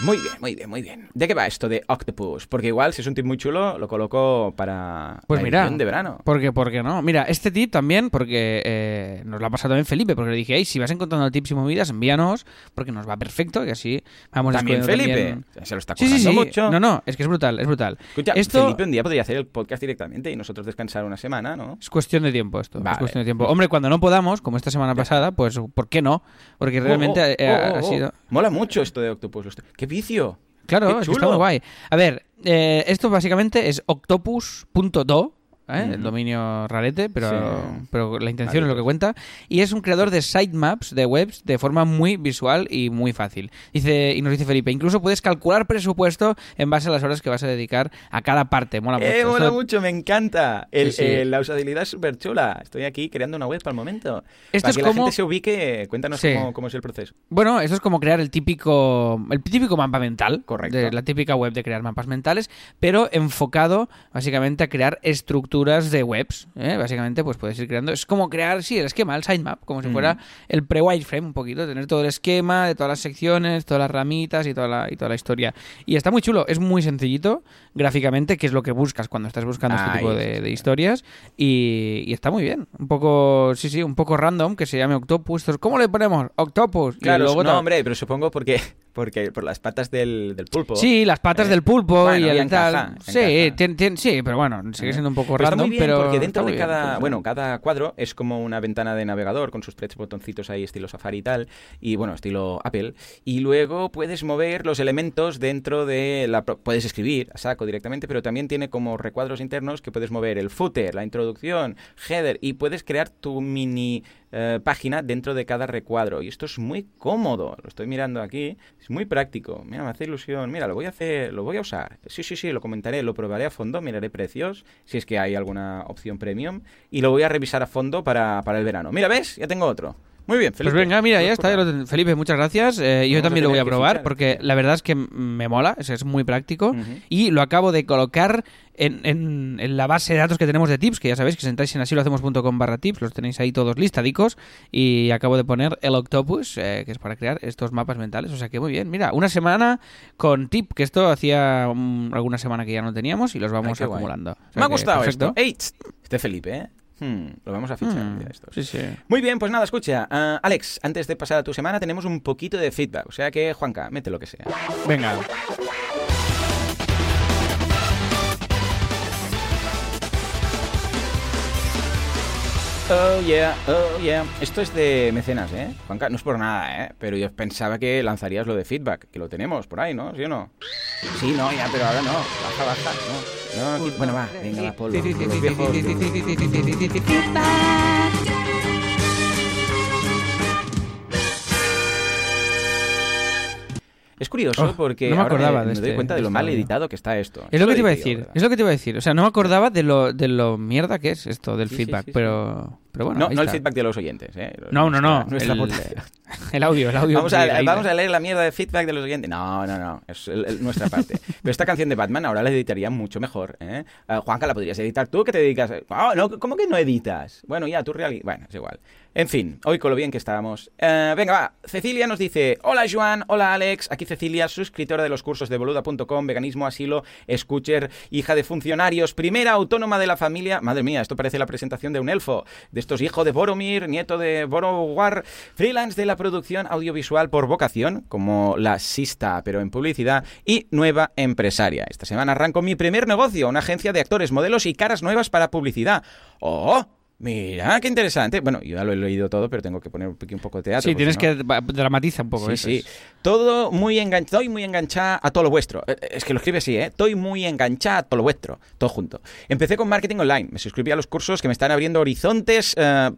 Muy bien, muy bien, muy bien. ¿De qué va esto de Octopus? Porque igual, si es un tip muy chulo, lo coloco para Pues la mira, de verano. ¿Por qué, por qué no? Mira, este tip también, porque eh, nos lo ha pasado también Felipe, porque le dije, hey, si vas encontrando tips y movidas, envíanos, porque nos va perfecto y así vamos También Felipe. también- Se lo está Sí, sí, currando sí. mucho. No, no, es que es brutal, es brutal. Escucha, Esto Felipe un día podría hacer el podcast directamente y nosotros descansar una semana, ¿no? es cuestión de tiempo esto. Vale. Es cuestión de tiempo. Hombre, cuando no podamos, como esta semana pasada, pues ¿por qué no? Porque realmente Oh, oh, eh, ha- oh, ha sido... Mola mucho esto de Octopus. Esto- ¡Qué Claro, ¡Qué es que está muy guay. A ver, eh, esto básicamente es octopus.do. ¿eh? El dominio rarete, pero, Sí. pero la intención es lo que cuenta. Y es un creador de sitemaps de webs de forma muy visual y muy fácil. Dice, y nos dice Felipe, incluso puedes calcular presupuesto en base a las horas que vas a dedicar a cada parte. Mola mucho. ¡Eh, mola Esto- mucho! ¡Me encanta! El- Sí, sí. eh, la usabilidad es súper chula. Estoy aquí creando una web para el momento. Esto para es que como- la gente se ubique, cuéntanos cómo, cómo es el proceso. Bueno, eso es como crear el típico, el típico mapa mental. Correcto. De la típica web de crear mapas mentales, pero enfocado básicamente a crear estructuras de webs. ¿eh? Básicamente, pues puedes ir creando. Es como crear, sí, el esquema, el sitemap, como si fuera el pre-wireframe un poquito. Tener todo el esquema de todas las secciones, todas las ramitas y toda la, y toda la historia. Y está muy chulo, es muy sencillito gráficamente, que es lo que buscas cuando estás buscando este tipo de, de historias. Y, y está muy bien. Un poco, sí, sí, un poco random, que se llame Octopus. ¿Cómo le ponemos? Octopus. Y Claro, luego no, hombre, pero supongo porque, porque por las patas del, del pulpo. Sí, las patas Eh, del pulpo bueno, y el encaja, tal. Sí, sí, pero bueno, sigue siendo un poco Pero está random, muy bien pero porque dentro está de bien, cada, está bueno, cada cuadro es como una ventana de navegador con sus tres botoncitos ahí estilo Safari y tal, y bueno, estilo Apple, y luego puedes mover los elementos dentro de la puedes escribir a saco directamente, pero también tiene como recuadros internos que puedes mover el footer, la introducción, header y puedes crear tu mini eh, página dentro de cada recuadro y esto es muy cómodo, lo estoy mirando aquí, es muy práctico, mira, me hace ilusión, mira, lo voy a hacer, lo voy a usar, sí, sí, sí, lo comentaré, lo probaré a fondo, miraré precios, si es que hay alguna opción premium y lo voy a revisar a fondo para, para el verano. Mira, ¿ves? Ya tengo otro. Muy bien, Pues Felipe. venga, mira, ya está. Felipe, muchas gracias. Eh, yo también lo voy a probar porque la verdad es que me mola, es, es muy práctico. Y lo acabo de colocar en, en- en la base de datos que tenemos de tips, que ya sabéis que si entráis en asilohacemos.com barra tips, los tenéis ahí todos listadicos. Y acabo de poner el Octopus, eh, que es para crear estos mapas mentales. O sea que muy bien. Mira, una semana con tip, que esto hacía mm, alguna semana que ya no teníamos y los vamos acumulando. O sea Me ha gustado perfecto. esto. Ey, tst, este Felipe, ¿eh? Hmm, lo vamos a fichar. Mm, un día de estos. sí, sí. Muy bien, pues nada, escucha. ah, Alex, antes de pasar a tu semana, tenemos un poquito de feedback. O sea que, Juanca, mete lo que sea. Venga. Oh yeah, oh yeah. Esto es de mecenas, ¿eh? Juanca, no es por nada, ¿eh? Pero yo pensaba que lanzarías lo de feedback, que lo tenemos por ahí, ¿no? ¿Sí o no? Sí, no, ya, pero ahora no. Baja, baja, no. No, bueno, va, venga, va, Polo. Los Es curioso Oh, porque no me ahora acordaba me, de me doy este- cuenta de lo este mal editado que está esto. Es lo que te iba a decir, es lo que te iba a decir. O sea, no me acordaba de lo, de lo mierda que es esto del sí, feedback, sí, sí. pero, pero bueno. no, no el feedback de los oyentes, ¿eh? No, no, no. Nuestra, nuestra el, audio, el audio. Vamos a, vamos a leer la mierda de feedback de los oyentes. No, no, no. Es el- el- nuestra parte. Pero esta canción de Batman ahora la editaría mucho mejor. ¿eh? Ah, Juanca, la podrías editar tú, que te dedicas. Ah, no, ¿Cómo que no editas? Bueno, ya, tú real. Bueno, es igual. En fin, hoy con lo bien que estábamos. Eh, venga, va. Cecilia nos dice: Hola, Joan. Hola, Alex. Aquí Cecilia, suscriptora de los cursos de boluda.com, veganismo, asilo, escucher, hija de funcionarios, primera autónoma de la familia. Madre mía, esto parece la presentación de un elfo. De hijo de Boromir, nieto de Borowar, freelance de la producción audiovisual por vocación, como la Sista, pero en publicidad, y nueva empresaria. Esta semana arranco mi primer negocio, una agencia de actores, modelos y caras nuevas para publicidad. ¡Oh! Mira, qué interesante. Bueno, yo ya lo he leído todo, pero tengo que poner aquí un poco de teatro. Sí, tienes si no- que dramatiza un poco Sí, eso. sí. Todo muy enganchado, estoy muy enganchada a todo lo vuestro. Eh, Es que lo escribe así, ¿eh? Estoy muy enganchada a todo lo vuestro. Todo junto. Empecé con marketing online. Me suscribí a los cursos que me están abriendo horizontes. eh,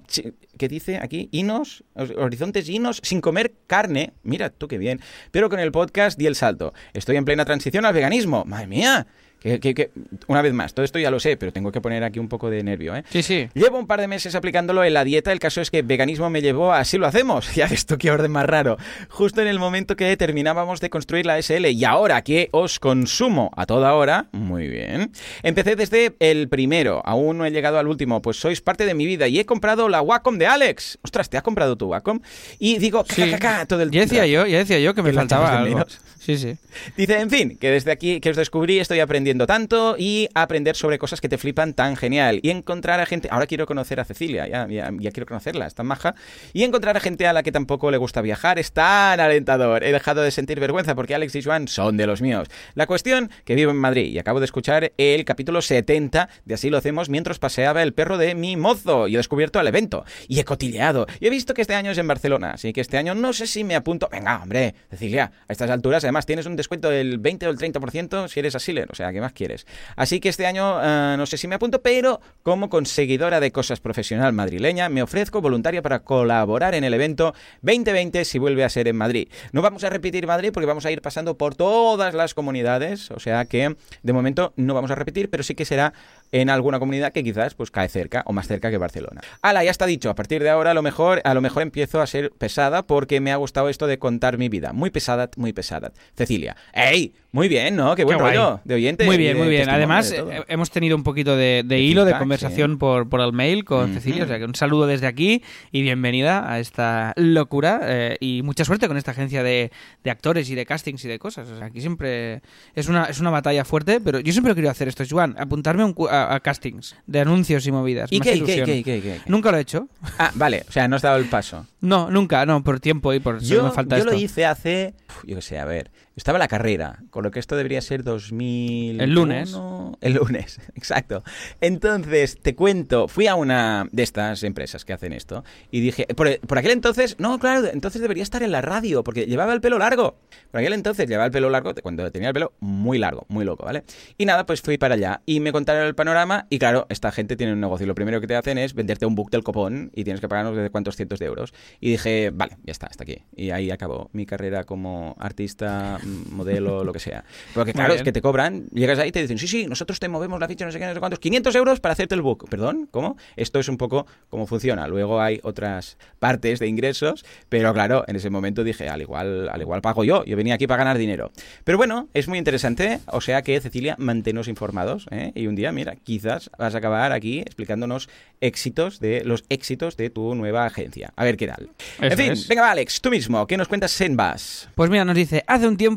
¿Qué dice aquí? Inos. Horizontes inos sin comer carne. Mira, tú qué bien. Pero con el podcast di el salto. Estoy en plena transición al veganismo. ¡Madre mía! Que, que- que- Una vez más, todo esto ya lo sé, pero tengo que poner aquí un poco de nervio, ¿eh? Sí, sí. Llevo un par de meses aplicándolo en la dieta. El caso es que veganismo me llevó a así lo hacemos. Ya ves tú qué orden más raro. Justo en el momento que terminábamos de construir la SL. Y ahora que os consumo a toda hora. Muy bien. Empecé desde el primero. Aún no he llegado al último. Pues sois parte de mi vida. Y he comprado la Wacom de Alex. Ostras, ¿te has comprado tu Wacom? Y digo, Sí. "Ca, ca, ca", todo el Ya decía yo, ya decía yo que me faltaba algo. menos. Sí, sí. Dice, en fin, que desde aquí que os descubrí estoy aprendiendo tanto y aprender sobre cosas que te flipan tan genial. Y encontrar a gente... Ahora quiero conocer a Cecilia, ya, quiero conocerla, es tan maja. Y encontrar a gente a la que tampoco le gusta viajar es tan alentador. He dejado de sentir vergüenza porque Alex y Joan son de los míos. La cuestión, que vivo en Madrid y acabo de escuchar el capítulo 70 de Así lo hacemos mientras paseaba el perro de mi mozo y he descubierto el evento. Y he cotilleado. Y he visto que este año es en Barcelona, así que este año no sé si me apunto... Venga, hombre, Cecilia, a estas alturas además tienes un descuento del 20 o el 30% si eres asiler, o sea, ¿qué más quieres? Así que este año eh, no sé si me apunto, pero como conseguidora de cosas profesional madrileña me ofrezco voluntaria para colaborar en el evento 2020 si vuelve a ser en Madrid. No vamos a repetir Madrid porque vamos a ir pasando por todas las comunidades, o sea que de momento no vamos a repetir, pero sí que será en alguna comunidad que quizás pues cae cerca o más cerca que Barcelona. Ala, ya está dicho, a partir de ahora a lo mejor a lo mejor empiezo a ser pesada porque me ha gustado esto de contar mi vida. Muy pesada, muy pesada. Cecilia, ¡ey! Muy bien, ¿no? Qué buen Qué rollo de oyente. Muy bien, muy bien. Además, eh, hemos tenido un poquito de, hilo, de conversación por, por el mail con Ujú. Cecilia. O sea, que un saludo desde aquí y bienvenida a esta locura. eh, y mucha suerte con esta agencia de, de actores y de castings y de cosas. O sea, aquí siempre es una, es una batalla fuerte, pero yo siempre he querido hacer esto, Joan. Apuntarme a, un a- a castings de anuncios y movidas. ¿Y qué, qué, qué, qué? Nunca lo he hecho. Ah, vale, o sea, no has dado el paso. No, nunca, no, por tiempo y por Yo, me falta yo esto. lo hice hace, uf, yo qué sé, a ver, estaba en la carrera, con lo que esto debería ser 2000... El lunes. El lunes, exacto. Entonces, te cuento, fui a una de estas empresas que hacen esto y dije, por, por aquel entonces, no, claro, entonces debería estar en la radio, porque llevaba el pelo largo. Por aquel entonces llevaba el pelo largo, cuando tenía el pelo muy largo, muy loco, ¿vale? Y nada, pues fui para allá y me contaron el panorama y claro, esta gente tiene un negocio y lo primero que te hacen es venderte un book del copón y tienes que pagarnos de cuántos cientos de euros. Y dije, vale, ya está, hasta aquí. Y ahí acabó mi carrera como artista, modelo, lo que sea. Porque claro, es que te cobran, llegas ahí y te dicen, sí, sí, nosotros te movemos la ficha, no sé qué, no sé cuántos, 500 euros para hacerte el book. ¿Perdón? ¿Cómo? Esto es un poco cómo funciona. Luego hay otras partes de ingresos, pero claro, en ese momento dije, al igual, al igual pago yo, yo venía aquí para ganar dinero. Pero bueno, es muy interesante, o sea que Cecilia, manténnos informados, ¿eh? y un día, mira, quizás vas a acabar aquí explicándonos éxitos de los éxitos de tu nueva agencia. A ver qué tal. en fin, es. venga, va, Alex, tú mismo, ¿qué nos cuentas Senbas? Pues mira, nos dice, hace un tiempo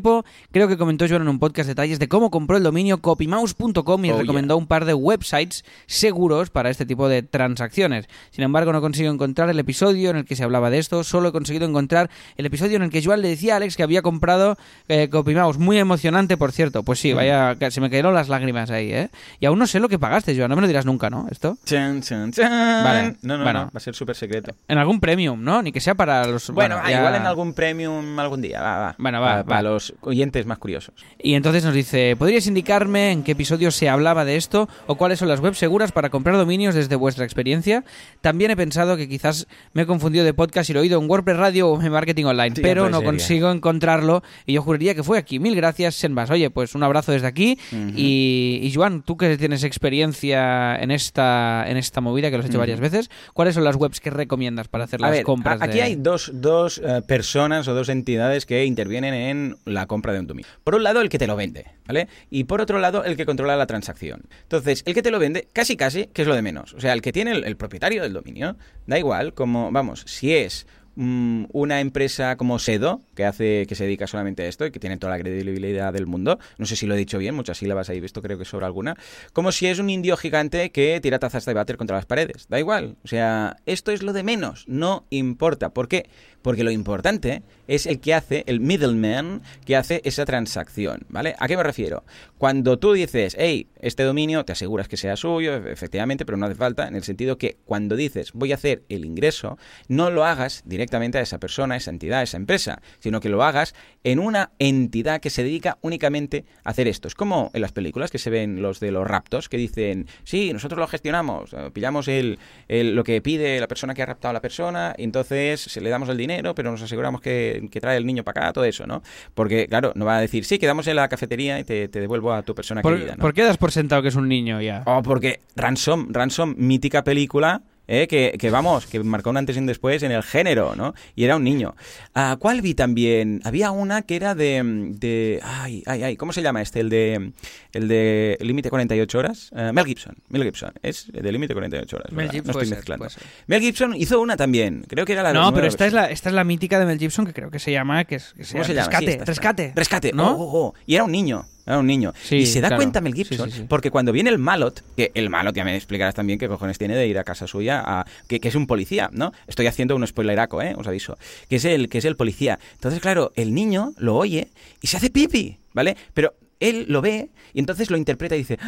creo que comentó Joan en un podcast detalles de cómo compró el dominio copymouse.com y Oh, recomendó un par de websites seguros para este tipo de transacciones. Sin embargo, no consigo encontrar el episodio en el que se hablaba de esto, solo he conseguido encontrar el episodio en el que Joan le decía a Alex que había comprado eh, Copymouse. Muy emocionante, por cierto. Pues Mm. sí, vaya, que se me cayeron las lágrimas ahí, ¿eh? Y aún no sé lo que pagaste, Joan, no me lo dirás nunca, ¿no? ¿Esto? Chan, chan, chan. Vale, No, no, bueno. no, va a ser súper secreto. En algún premium, ¿no? Ni que sea para los... Bueno, ya- igual en algún premium algún día, va, va. Bueno, va, Para, va. para los oyentes más curiosos. Y entonces nos dice, ¿podríais indicarme en qué episodio se hablaba de esto o cuáles son las webs seguras para comprar dominios desde vuestra experiencia? También he pensado que quizás me he confundido de podcast y lo he oído en WordPress Radio o en Marketing Online, Sí, pero no consigo encontrarlo y yo juraría que fue aquí. Mil gracias, Senbas. Oye, pues un abrazo desde aquí y, y Joan, tú que tienes experiencia en esta, en esta movida, que lo has hecho varias veces, ¿cuáles son las webs que recomiendas para hacer A las ver, compras? aquí de- hay dos, dos eh, personas o dos entidades que intervienen en la compra de un dominio. Por un lado, el que te lo vende, ¿vale? Y por otro lado, el que controla la transacción. Entonces, el que te lo vende, casi casi, que es lo de menos. O sea, el que tiene el, el propietario del dominio, da igual, como, vamos, si es mm, una empresa como Sedo, que hace que se dedica solamente a esto y que tiene toda la credibilidad del mundo, no sé si lo he dicho bien, muchas sílabas ahí visto, creo que sobra alguna, como si es un indio gigante que tira tazas de váter contra las paredes, da igual, o sea, esto es lo de menos, no importa, ¿por qué? Porque lo importante es el que hace, el middleman, que hace esa transacción, ¿vale? ¿A qué me refiero? Cuando tú dices, hey, este dominio, te aseguras que sea suyo, efectivamente, pero no hace falta, en el sentido que cuando dices, voy a hacer el ingreso, no lo hagas directamente a esa persona, a esa entidad, a esa empresa, sino que lo hagas en una entidad que se dedica únicamente a hacer esto. Es como en las películas que se ven los de los raptos, que dicen, sí, nosotros lo gestionamos, eh, pillamos el, el- lo que pide la persona que ha raptado a la persona, y entonces se le damos el dinero, pero nos aseguramos que, que trae el niño para acá, todo eso, ¿no? Porque, claro, no va a decir, sí, quedamos en la cafetería y te, te devuelvo a tu persona ¿Por, querida, ¿no? por qué das por sentado que es un niño ya? Oh, porque Ransom, Ransom, mítica película, eh, que, que vamos, que marcó un antes y un después en el género, ¿no? Y era un niño. Ah, ¿Cuál vi también? Había una que era de, de ay, ay, ay, ¿cómo se llama este? El de el de Límite 48 horas. Ah, Mel Gibson, Mel Gibson, es de Límite 48 horas. Mel. Gibson no estoy mezclando. ser. Mel Gibson hizo una también, creo que era la No, pero esta es, la, esta es la mítica de Mel Gibson que creo que se llama que es, que ¿Cómo se llama? Rescate, Sí, esta, esta. rescate. Rescate. ¿no? Oh, oh, oh. Y era un niño. Era un niño. Sí, y se da claro. cuenta Mel Gibson, sí, sí. porque cuando viene el Malot, que el Malot ya me explicarás también qué cojones tiene de ir a casa suya, a, que, que es un policía, ¿no? Estoy haciendo un spoileraco, ¿eh? Os aviso. Que es el, que es el policía. Entonces, claro, el niño lo oye y se hace pipi, ¿vale? Pero él lo ve y entonces lo interpreta y dice.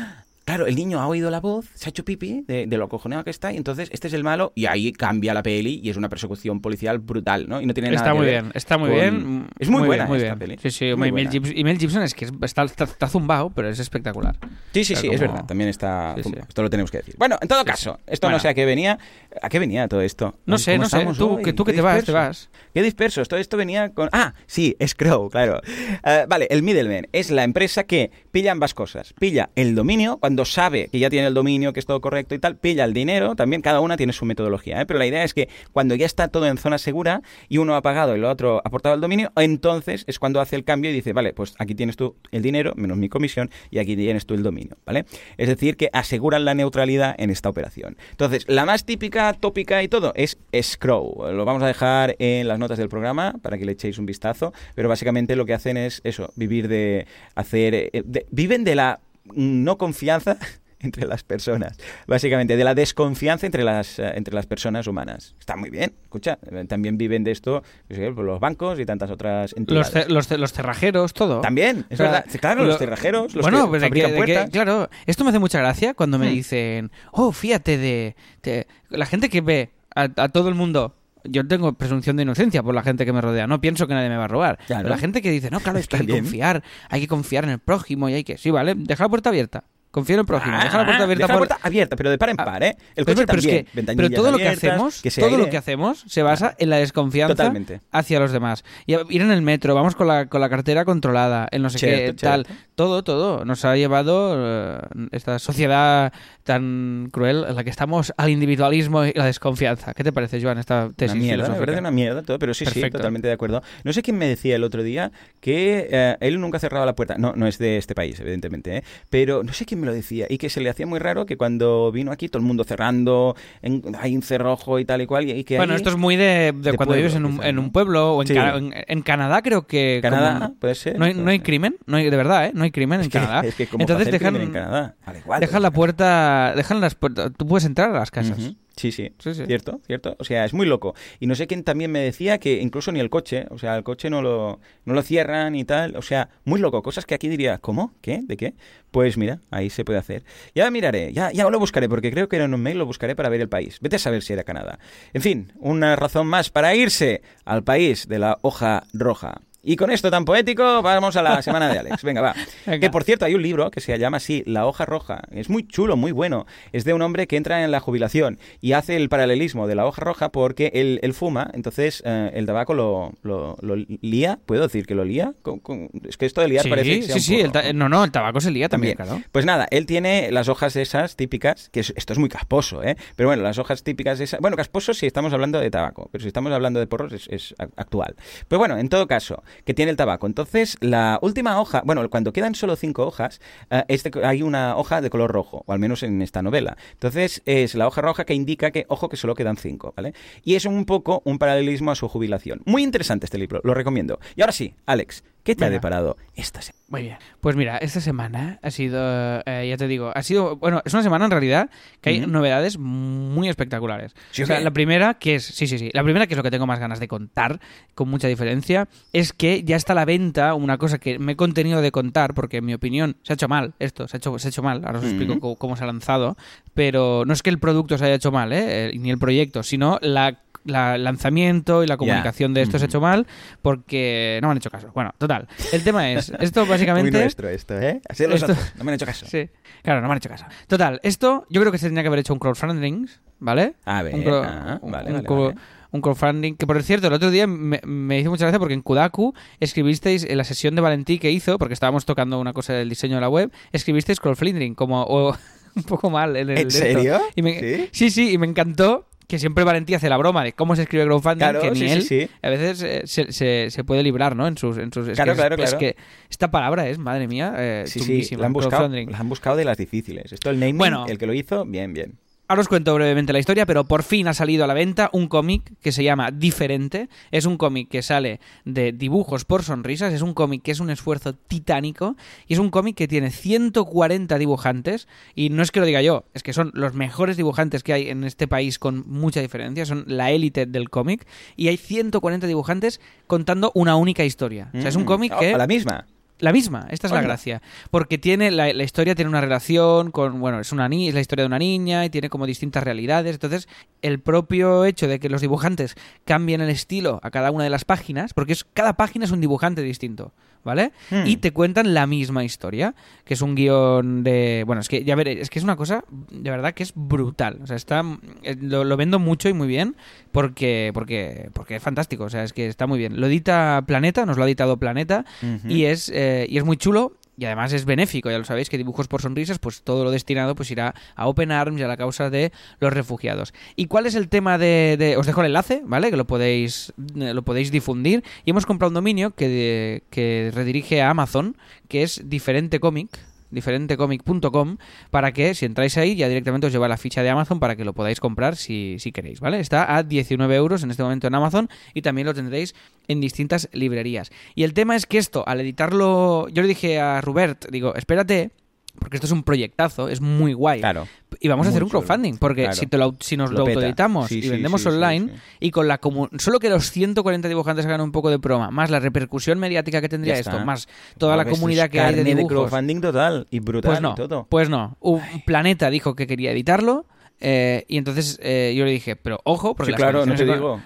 "Ah, Claro, el niño ha oído la voz, se ha hecho pipi de, de lo cojoneado que está, y entonces este es el malo, y ahí cambia la peli y es una persecución policial brutal, ¿no? Y no tiene nada Está que muy ver bien, está muy con- bien. Es muy, buena muy esta bien. peli. Sí, sí, Muy buena. Gibson, y Mel Gibson es que es- está, está, está zumbado, pero es espectacular. Sí, sí, sí, es verdad, también está Sí, sí. zumbado. Esto lo tenemos que decir. Bueno, en todo caso, esto Bueno. no sé a qué venía. ¿A qué venía todo esto? No sé, ¿cómo no sé. Tú, hoy? que, tú que Qué te vas, te disperso. vas. Qué dispersos. Todo esto venía con... Ah, sí, Scrow, claro. Eh, vale, el middleman es la empresa que pilla ambas cosas. Pilla el dominio, cuando cuando sabe que ya tiene el dominio, que es todo correcto y tal, pilla el dinero, también cada una tiene su metodología, ¿eh? pero la idea es que cuando ya está todo en zona segura y uno ha pagado y el otro ha aportado el dominio, entonces es cuando hace el cambio y dice, vale, pues aquí tienes tú el dinero menos mi comisión y aquí tienes tú el dominio, ¿vale? Es decir, que aseguran la neutralidad en esta operación. Entonces, la más típica, tópica y todo es Scrow. Lo vamos a dejar en las notas del programa para que le echéis un vistazo, pero básicamente lo que hacen es eso, vivir de hacer... eh, viven de la no confianza entre las personas, básicamente de la desconfianza entre las eh, entre las personas humanas. Está muy bien, escucha, eh, también viven de esto pues los bancos y tantas otras Los, entidades. ce- los, ce- los cerrajeros, todo. También, es O sea, verdad. Claro, los lo- cerrajeros, los bueno, que pues de que- fabrican de que- puertas. claro, esto me hace mucha gracia cuando me Hmm. dicen, oh, fíjate de, de- La gente que ve a, a todo el mundo... Yo tengo presunción de inocencia por la gente que me rodea. No pienso que nadie me va a robar. Claro. Pero la gente que dice, no, claro, es que hay que confiar. Hay que confiar en el prójimo y hay que... Sí, vale, deja la puerta abierta. Confía en el prójimo. Ah, deja la puerta abierta. deja la por- puerta abierta, pero de par en Ah, par, ¿eh? El pero, coche pero es también, que- ventanillas pero todo lo que abiertas, hacemos, que todo lo que hacemos se basa en la desconfianza Totalmente. hacia los demás. Y ir en el metro, vamos con la, con la cartera controlada, en no sé qué, Cierto, tal. Todo, todo. Nos ha llevado eh, esta sociedad tan cruel en la que estamos al individualismo y la desconfianza. ¿Qué te parece, Joan, esta tesis Una mierda, me parece una mierda todo, pero sí, sí, Perfecto. totalmente de acuerdo. No sé quién me decía el otro día que eh, él nunca cerraba la puerta. No, no es de este país, evidentemente, ¿eh? pero no sé quién me lo decía y que se le hacía muy raro que cuando vino aquí todo el mundo cerrando, en, hay un cerrojo y tal y cual, y, que Bueno, esto es muy de, de de cuando pueblo, vives en un, en un pueblo o en, Sí. Ca- en, en Canadá creo que... Canadá, como- puede ser. no, hay, no hay crimen, no hay, de verdad, ¿eh? No hay crimen en que, Canadá. es que como Entonces dejan, crimen en Canadá. Vale, igual, dejan la puerta, dejan las puertas, tú puedes entrar a las casas. Ujú. Sí, sí, Sí, sí. Cierto, cierto. O sea, es muy loco. Y no sé quién también me decía que incluso ni el coche, o sea, el coche no lo, no lo cierran y tal. O sea, muy loco. Cosas que aquí diría, ¿cómo? ¿Qué? ¿De qué? Pues mira, ahí se puede hacer. Ya miraré, ya, ya lo buscaré, porque creo que era en un mail lo buscaré para ver el país. Vete a saber si era Canadá. En fin, una razón más para irse al país de la hoja roja. Y con esto tan poético, vamos a la semana de Alex. Venga, va. Venga. Que por cierto, hay un libro que se llama así, La hoja roja. Es muy chulo, muy bueno. Es de un hombre que entra en la jubilación y hace el paralelismo de la hoja roja porque él, él fuma, entonces eh, el tabaco lo, lo, lo lía. ¿Puedo decir que lo lía? Con- con- Es que esto de liar Sí, parece que sea sí, sí. el porro, ta- ¿no? no, el tabaco se lía también, También. claro. Pues nada, él tiene las hojas esas típicas, que es- esto es muy casposo, ¿eh? Pero bueno, las hojas típicas esas... Bueno, casposo si estamos hablando de tabaco, pero si estamos hablando de porros es, actual. Pues bueno, en todo caso, que tiene el tabaco. Entonces, la última hoja, bueno, cuando quedan solo cinco hojas, eh, es de- hay una hoja de color rojo, o al menos en esta novela. Entonces, es la hoja roja que indica que, ojo, que solo quedan cinco, ¿vale? Y es un poco un paralelismo a su jubilación. Muy interesante este libro, lo recomiendo. Y ahora sí, Alex, ¿qué te ha deparado esta semana? Muy bien. Pues mira, esta semana ha sido, eh, ya te digo, ha sido, bueno, es una semana en realidad que hay Ujú. novedades muy espectaculares. ¿Sí o sea, la primera, que es, sí, sí, sí, la primera que es lo que tengo más ganas de contar, con mucha diferencia, es que ya está a la venta una cosa que me he contenido de contar, porque en mi opinión se ha hecho mal esto, se ha hecho, se ha hecho mal, ahora os explico cómo, cómo se ha lanzado, pero no es que el producto se haya hecho mal, ¿eh? Eh, ni el proyecto, sino la la- el lanzamiento y la comunicación de esto se ha Ujú. hecho mal porque no me han hecho caso. Bueno, total. El tema es, esto básicamente... Muy nuestro esto, ¿eh? Así Esto- no me han hecho caso. Sí, claro, no me han hecho caso. Total, esto yo creo que se tendría que haber hecho un crowdfunding, ¿vale? A ver, un, cro- ah, un- vale, un vale, co- vale. un crowdfunding que por cierto el otro día me, me hizo mucha gracia porque en Kudaku escribisteis en la sesión de Valentí que hizo porque estábamos tocando una cosa del diseño de la web escribisteis crowdfunding como o- un poco mal en el ¿En serio? Y me- ¿Sí? sí sí y me encantó que siempre Valentí hace la broma de cómo se escribe crowdfunding Claro, que ni sí, sí, él sí. a veces eh, se, se- se puede librar no en sus en sus es Claro, que, claro, es, claro. que esta palabra es madre mía eh, Sí, sí, chunguísima, la han, buscado, crowdfunding. la han buscado de las difíciles. Esto el naming, Bueno. el que lo hizo, bien, bien. Ahora os cuento brevemente la historia, pero por fin ha salido a la venta un cómic que se llama Diferente. Es un cómic que sale de dibujos por sonrisas, es un cómic que es un esfuerzo titánico y es un cómic que tiene 140 dibujantes y no es que lo diga yo, es que son los mejores dibujantes que hay en este país con mucha diferencia, son la élite del cómic y hay 140 dibujantes contando una única historia. O sea, es un Mm. cómic Oh, que... A la misma. La misma, esta es la gracia. Porque tiene la, la historia tiene una relación con, bueno, es una ni es la historia de una niña y tiene como distintas realidades. Entonces, el propio hecho de que los dibujantes cambien el estilo a cada una de las páginas, porque es cada página es un dibujante distinto, ¿vale? Hmm. Y te cuentan la misma historia, que es un guion de, bueno, es que ya veréis, es que es una cosa de verdad que es brutal. O sea, está eh, lo, lo vendo mucho y muy bien porque porque porque es fantástico, o sea, es que está muy bien. Lo edita Planeta, nos lo ha editado Planeta y es eh, y es muy chulo y además es benéfico, ya lo sabéis, que Dibujos por Sonrisas, pues todo lo destinado pues irá a Open Arms y a la causa de los refugiados. ¿Y cuál es el tema de...? de- os dejo el enlace, ¿vale? Que lo podéis, eh, lo podéis difundir. Y hemos comprado un dominio que, que redirige a Amazon, que es diferente cómic diferentecomic.com para que si entráis ahí ya directamente os lleva la ficha de Amazon para que lo podáis comprar si, si queréis, ¿vale? Está a 19 euros en este momento en Amazon y también lo tendréis en distintas librerías. Y el tema es que esto, al editarlo, yo le dije a Rubert, digo, espérate, porque esto es un proyectazo, es muy guay. Claro. Y vamos a hacer un crowdfunding, porque Claro. si, te lo, si nos Lo lo, autoeditamos Sí, y sí, vendemos sí, online, y con la solo que los 140 dibujantes hagan un poco de broma, más la repercusión mediática que tendría esto, más toda la comunidad que hay de dibujos. crowdfunding total y brutal Pues no, y todo. pues no. Un Planeta dijo que quería editarlo eh, y entonces eh, yo le dije, pero ojo, porque Sí, las claro, no te digo.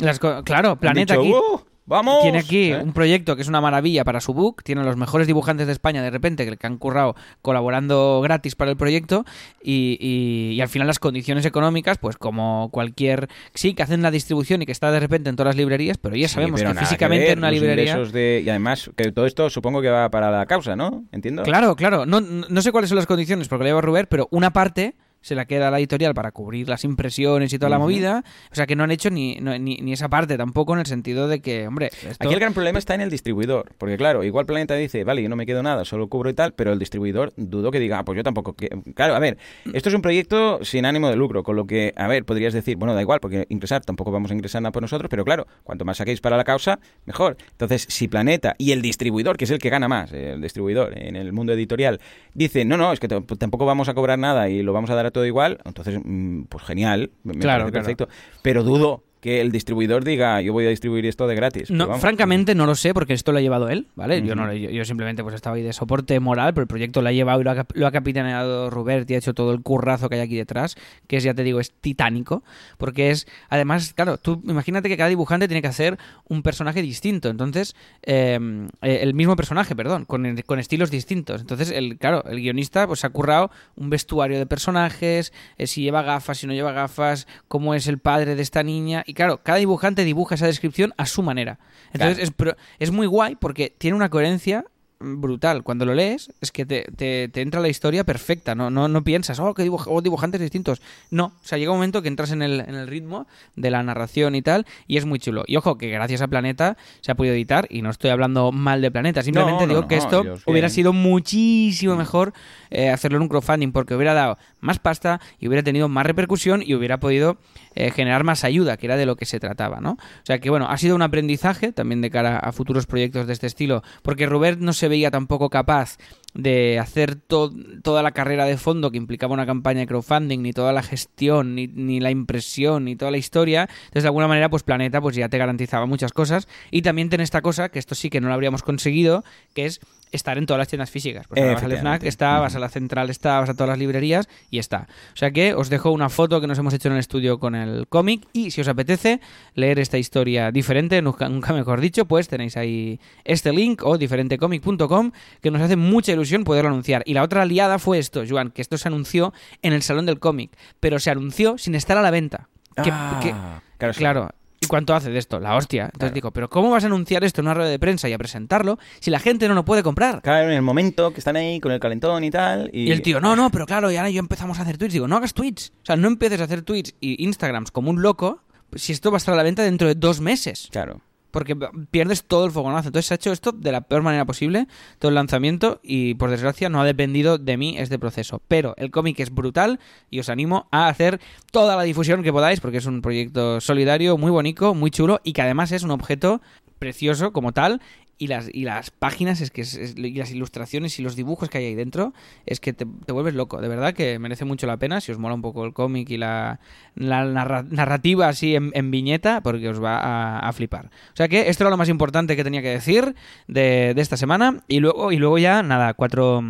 Las claro, Planeta dicho, aquí "Uh, ¡Vamos! tiene aquí ¿Eh? un proyecto que es una maravilla para su book, tiene los mejores dibujantes de España de repente que, han currado colaborando gratis para el proyecto y, y- y al final las condiciones económicas, pues como cualquier... Sí, que hacen la distribución y que está de repente en todas las librerías, pero ya Sí, sabemos pero que físicamente ver, en una librería... de- Y además, que todo esto supongo que va para la causa, ¿no? Entiendo. Claro, claro. No, no sé cuáles son las condiciones porque lo lleva Ruber, pero una parte se la queda a la editorial para cubrir las impresiones y toda la movida. O sea que no han hecho ni, no- ni, ni esa parte tampoco en el sentido de que, hombre, esto... Aquí el gran problema está en el distribuidor, porque claro, igual Planeta dice, vale, yo no me quedo nada, solo cubro y tal, pero el distribuidor dudo que diga, ah, pues yo tampoco. que-". Claro, a ver, esto es un proyecto sin ánimo de lucro, con lo que, a ver, podrías decir, bueno, da igual, porque ingresar tampoco vamos a ingresar nada por nosotros, pero claro, cuanto más saquéis para la causa, mejor. Entonces, si Planeta y el distribuidor, que es el que gana más, eh, el distribuidor en el mundo editorial, dice, no, no, es que tampoco vamos a cobrar nada y lo vamos a dar a todo igual, entonces, mm, pues genial, me me Claro, parece claro. perfecto, pero dudo que el distribuidor diga, yo voy a distribuir esto de gratis. No, vamos, francamente no lo sé porque esto lo ha llevado él, ¿vale? Yo Ujú. no lo- yo, yo simplemente pues estaba ahí de soporte moral, pero el proyecto lo ha llevado y lo ha, lo ha capitaneado Robert y ha hecho todo el currazo que hay aquí detrás, que es, ya te digo, es titánico, porque es, además, claro, tú imagínate que cada dibujante tiene que hacer un personaje distinto, entonces, eh, eh, el mismo personaje, perdón, con, con estilos distintos. Entonces, el, claro, el guionista pues ha currado un vestuario de personajes, eh, si lleva gafas, si no lleva gafas, cómo es el padre de esta niña, y claro, cada dibujante dibuja esa descripción a su manera. Entonces, Claro. es, es muy guay porque tiene una coherencia brutal. Cuando lo lees, es que te, te- te entra la historia perfecta. No, no, no piensas, oh, qué dibuj- oh, dibujantes distintos. No, o sea, llega un momento que entras en el, en el ritmo de la narración y tal, y es muy chulo. Y ojo, que gracias a Planeta se ha podido editar, y no estoy hablando mal de Planeta, simplemente No, no, digo que esto hubiera sido muchísimo mejor eh, hacerlo en un crowdfunding, porque hubiera dado más pasta y hubiera tenido más repercusión y hubiera podido eh, generar más ayuda, que era de lo que se trataba, ¿no? O sea que bueno, ha sido un aprendizaje también de cara a futuros proyectos de este estilo, porque Robert no se veía tampoco capaz de hacer to- toda la carrera de fondo que implicaba una campaña de crowdfunding, ni toda la gestión, ni, ni la impresión, ni toda la historia. Entonces, de alguna manera, pues Planeta pues ya te garantizaba muchas cosas. Y también tiene esta cosa, que esto sí que no lo habríamos conseguido, que es estar en todas las tiendas físicas. Pues ahora vas al FNAC, está, vas a la central, está, vas a todas las librerías y está. O sea que os dejo una foto que nos hemos hecho en el estudio con el cómic y si os apetece leer esta historia diferente, nunca, nunca mejor dicho, pues tenéis ahí este link o diferentecomic.com que nos hace mucha ilusión poderlo anunciar. Y la otra aliada fue esto, Joan, que esto se anunció en el Salón del Cómic, pero se anunció sin estar a la venta. Que- Ah, que- claro. Claro. ¿Y cuánto hace de esto? La hostia. Entonces Claro. digo, ¿pero cómo vas a anunciar esto en una rueda de prensa y a presentarlo si la gente no lo puede comprar? Claro, en el momento que están ahí con el calentón y tal. Y, Y el tío, no, no, pero claro, y ahora yo empezamos a hacer tweets. Digo, no hagas tweets. O sea, no empieces a hacer tweets y Instagrams como un loco pues, si esto va a estar a la venta dentro de dos meses. Claro. Porque pierdes todo el fogonazo. Entonces se ha hecho esto de la peor manera posible, todo el lanzamiento, y por desgracia no ha dependido de mí este proceso. Pero el cómic es brutal y os animo a hacer toda la difusión que podáis, porque es un proyecto solidario, muy bonito, muy chulo, y que además es un objeto precioso como tal. Y las, y las páginas, es que es- y las ilustraciones y los dibujos que hay ahí dentro, es que te, te vuelves loco. De verdad que merece mucho la pena si os mola un poco el cómic y la, la narra- narrativa así en, en viñeta, porque os va a, a flipar. O sea que esto era lo más importante que tenía que decir de, de esta semana. Y luego, y luego ya, nada, cuatro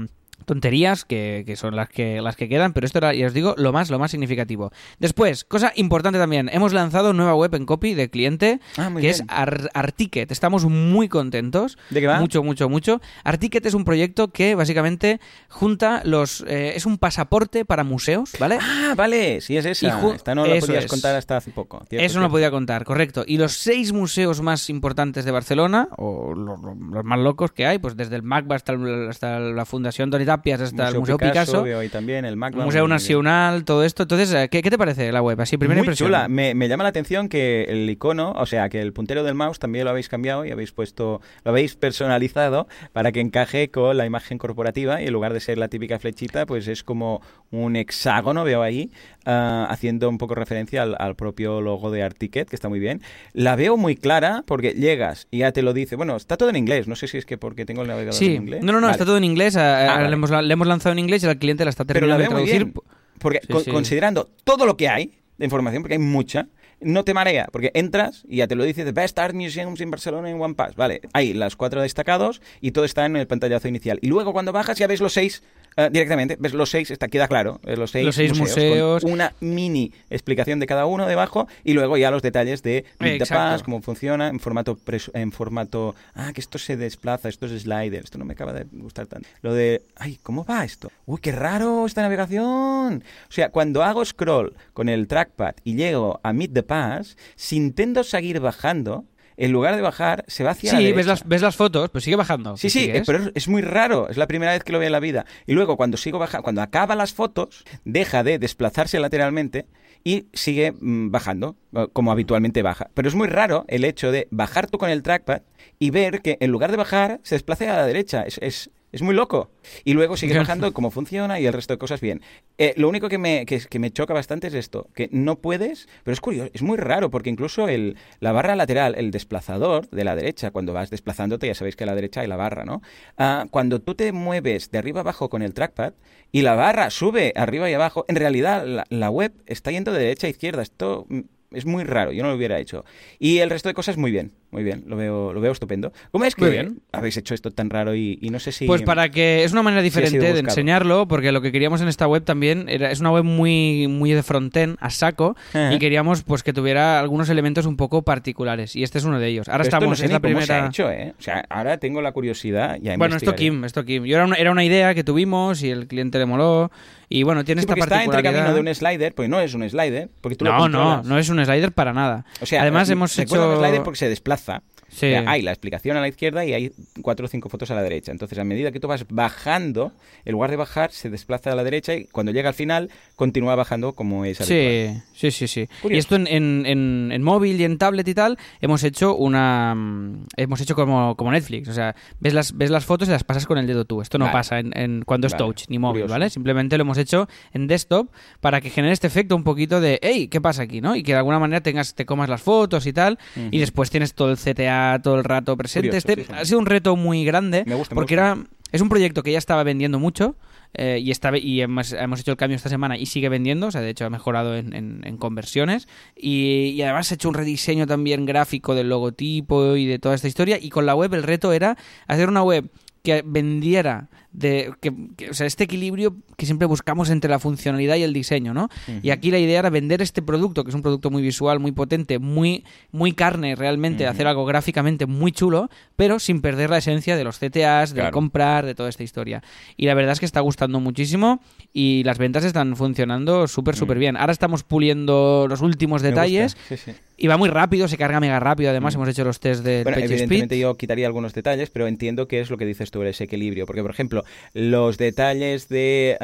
tonterías que, que son las que las que quedan, pero esto era, ya os digo, lo más, lo más significativo. Después, cosa importante también, hemos lanzado nueva web en copy de cliente Ah, que bien. es Ar- Articket. Estamos muy contentos. ¿De qué va? Mucho, mucho, mucho. Articket es un proyecto que básicamente junta los. eh, es un pasaporte para museos, ¿vale? Ah, vale, sí es esa. Y Esta no la podías es. contar hasta hace poco. cierto, Eso no lo podía contar, correcto. Y los seis museos más importantes de Barcelona, o lo- lo- los, más locos que hay, pues desde el MACBA hasta, el- hasta la Fundación Toni Tapias, hasta el Museo Picasso, veo ahí también, el. Museo Nacional, todo esto. Entonces, eh, ¿qué, qué te parece la web? Así, primera Muy impresión. chula. Me, me llama la atención que el icono, o sea, que el puntero del mouse también lo habéis cambiado y habéis puesto, lo habéis personalizado para que encaje con la imagen corporativa y en lugar de ser la típica flechita, pues es como un hexágono, veo ahí, ah, haciendo un poco referencia al, al propio logo de Articket, que está muy bien. La veo muy clara porque llegas y ya te lo dice. Bueno, está todo en inglés. No sé si es que porque tengo el navegador Sí, en inglés. no, no, no, Vale. está todo en inglés. a- a- vale. Le, hemos, le hemos lanzado en inglés y al cliente la está Pero la terminando de muy traducir. bien. Porque Sí, con- sí. considerando todo lo que hay de información, porque hay mucha, no te marea, porque entras y ya te lo dice The Best Art Museums in Barcelona en One Pass. Vale, hay las cuatro destacados y todo está en el pantallazo inicial. Y luego cuando bajas ya ves los seis eh, directamente, ves los seis, está, queda claro, ves los seis, Los seis museos. con una mini explicación de cada uno debajo y luego ya los detalles de Meet. Pass, cómo funciona, en formato, en formato, ah, que esto se desplaza, esto es slider, esto no me acaba de gustar tanto. Lo de, ay, ¿cómo va esto? Uy, qué raro esta navegación. O sea, cuando hago scroll con el trackpad y llego a Meet the Pass, si intento seguir bajando, en lugar de bajar, se va hacia la Sí, ves derecha. las, ves las fotos, pues sigue bajando. Sí, ¿Qué sí, eh, pero es, es muy raro. Es la primera vez que lo veo en la vida. Y luego, cuando sigo bajando, cuando acaba las fotos, deja de desplazarse lateralmente y sigue mm, bajando, eh, como habitualmente baja. Pero es muy raro el hecho de bajar tú con el trackpad y ver que en lugar de bajar, se desplace a la derecha. Es, es, es muy loco. Y luego sigue bajando cómo funciona y el resto de cosas bien. Eh, lo único que me, que, que me choca bastante es esto, que no puedes, pero es curioso, es muy raro, porque incluso el, la barra lateral, el desplazador de la derecha, cuando vas desplazándote, ya sabéis que a la derecha hay la barra, ¿no? Ah, cuando tú te mueves de arriba abajo con el trackpad y la barra sube arriba y abajo, en realidad la, la web está yendo de derecha a izquierda. Esto mm, es muy raro, yo no lo hubiera hecho. Y el resto de cosas muy bien, muy bien, lo veo, lo veo estupendo. ¿Cómo es que Muy bien. habéis hecho esto tan raro y, y no sé si... Pues para que es una manera diferente de buscado. enseñarlo, porque lo que queríamos en esta web también era, es una web muy, muy de frontend, a saco, y queríamos pues que tuviera algunos elementos un poco particulares, y este es uno de ellos. Ahora Pero estamos, no sé es la cómo se primera... ha hecho, ¿eh? O sea, ahora tengo la curiosidad. Ya Bueno, esto. Kim, esto Kim. Yo era una, era una idea que tuvimos y el cliente le moló, y bueno, tiene Sí, esta porque está entre particularidad. camino de un slider, pues no es un slider, porque tú lo No, no, no es un slider para nada. O sea, Además eh, hemos hecho... un slider porque se desplaza raza Sí. O sea, hay la explicación a la izquierda y hay cuatro o cinco fotos a la derecha. Entonces, a medida que tú vas bajando, en lugar de bajar, se desplaza a la derecha y cuando llega al final, continúa bajando como es habitual. Sí, sí, sí, sí. Curioso. Y esto en, en, en- en móvil y en tablet y tal, hemos hecho una mm, hemos hecho como, como Netflix. O sea, ves las, ves las fotos y las pasas con el dedo tú. Esto no Vale. pasa en, cuando es Vale. touch ni móvil, Curioso. ¿vale? Simplemente lo hemos hecho en desktop para que genere este efecto un poquito de hey, ¿qué pasa aquí? ¿no? Y que de alguna manera tengas, te comas las fotos y tal. Y después tienes todo el CTA todo el rato presente. Curioso, este sí, ha sido un reto muy grande. Me gusta, me porque gusta. era es un proyecto que ya estaba vendiendo mucho eh, y, estaba, y hemos, hemos hecho el cambio esta semana y sigue vendiendo, o sea, de hecho ha mejorado en, en- en conversiones y, y además ha hecho un rediseño también gráfico del logotipo y de toda esta historia y con la web el reto era hacer una web que vendiera de que, que- o sea este equilibrio que siempre buscamos entre la funcionalidad y el diseño no y aquí la idea era vender este producto que es un producto muy visual muy potente muy muy carne realmente hacer algo gráficamente muy chulo pero sin perder la esencia de los CTAs de Claro. comprar de toda esta historia. Y la verdad es que está gustando muchísimo y las ventas están funcionando súper súper bien. Ahora estamos puliendo los últimos. Me detalles gusta, sí, sí. y va muy rápido se carga mega rápido. Además hemos hecho los test de Bueno, evidentemente Speed yo quitaría algunos detalles, pero entiendo que es lo que dices tú, ese equilibrio. Porque, por ejemplo, los detalles de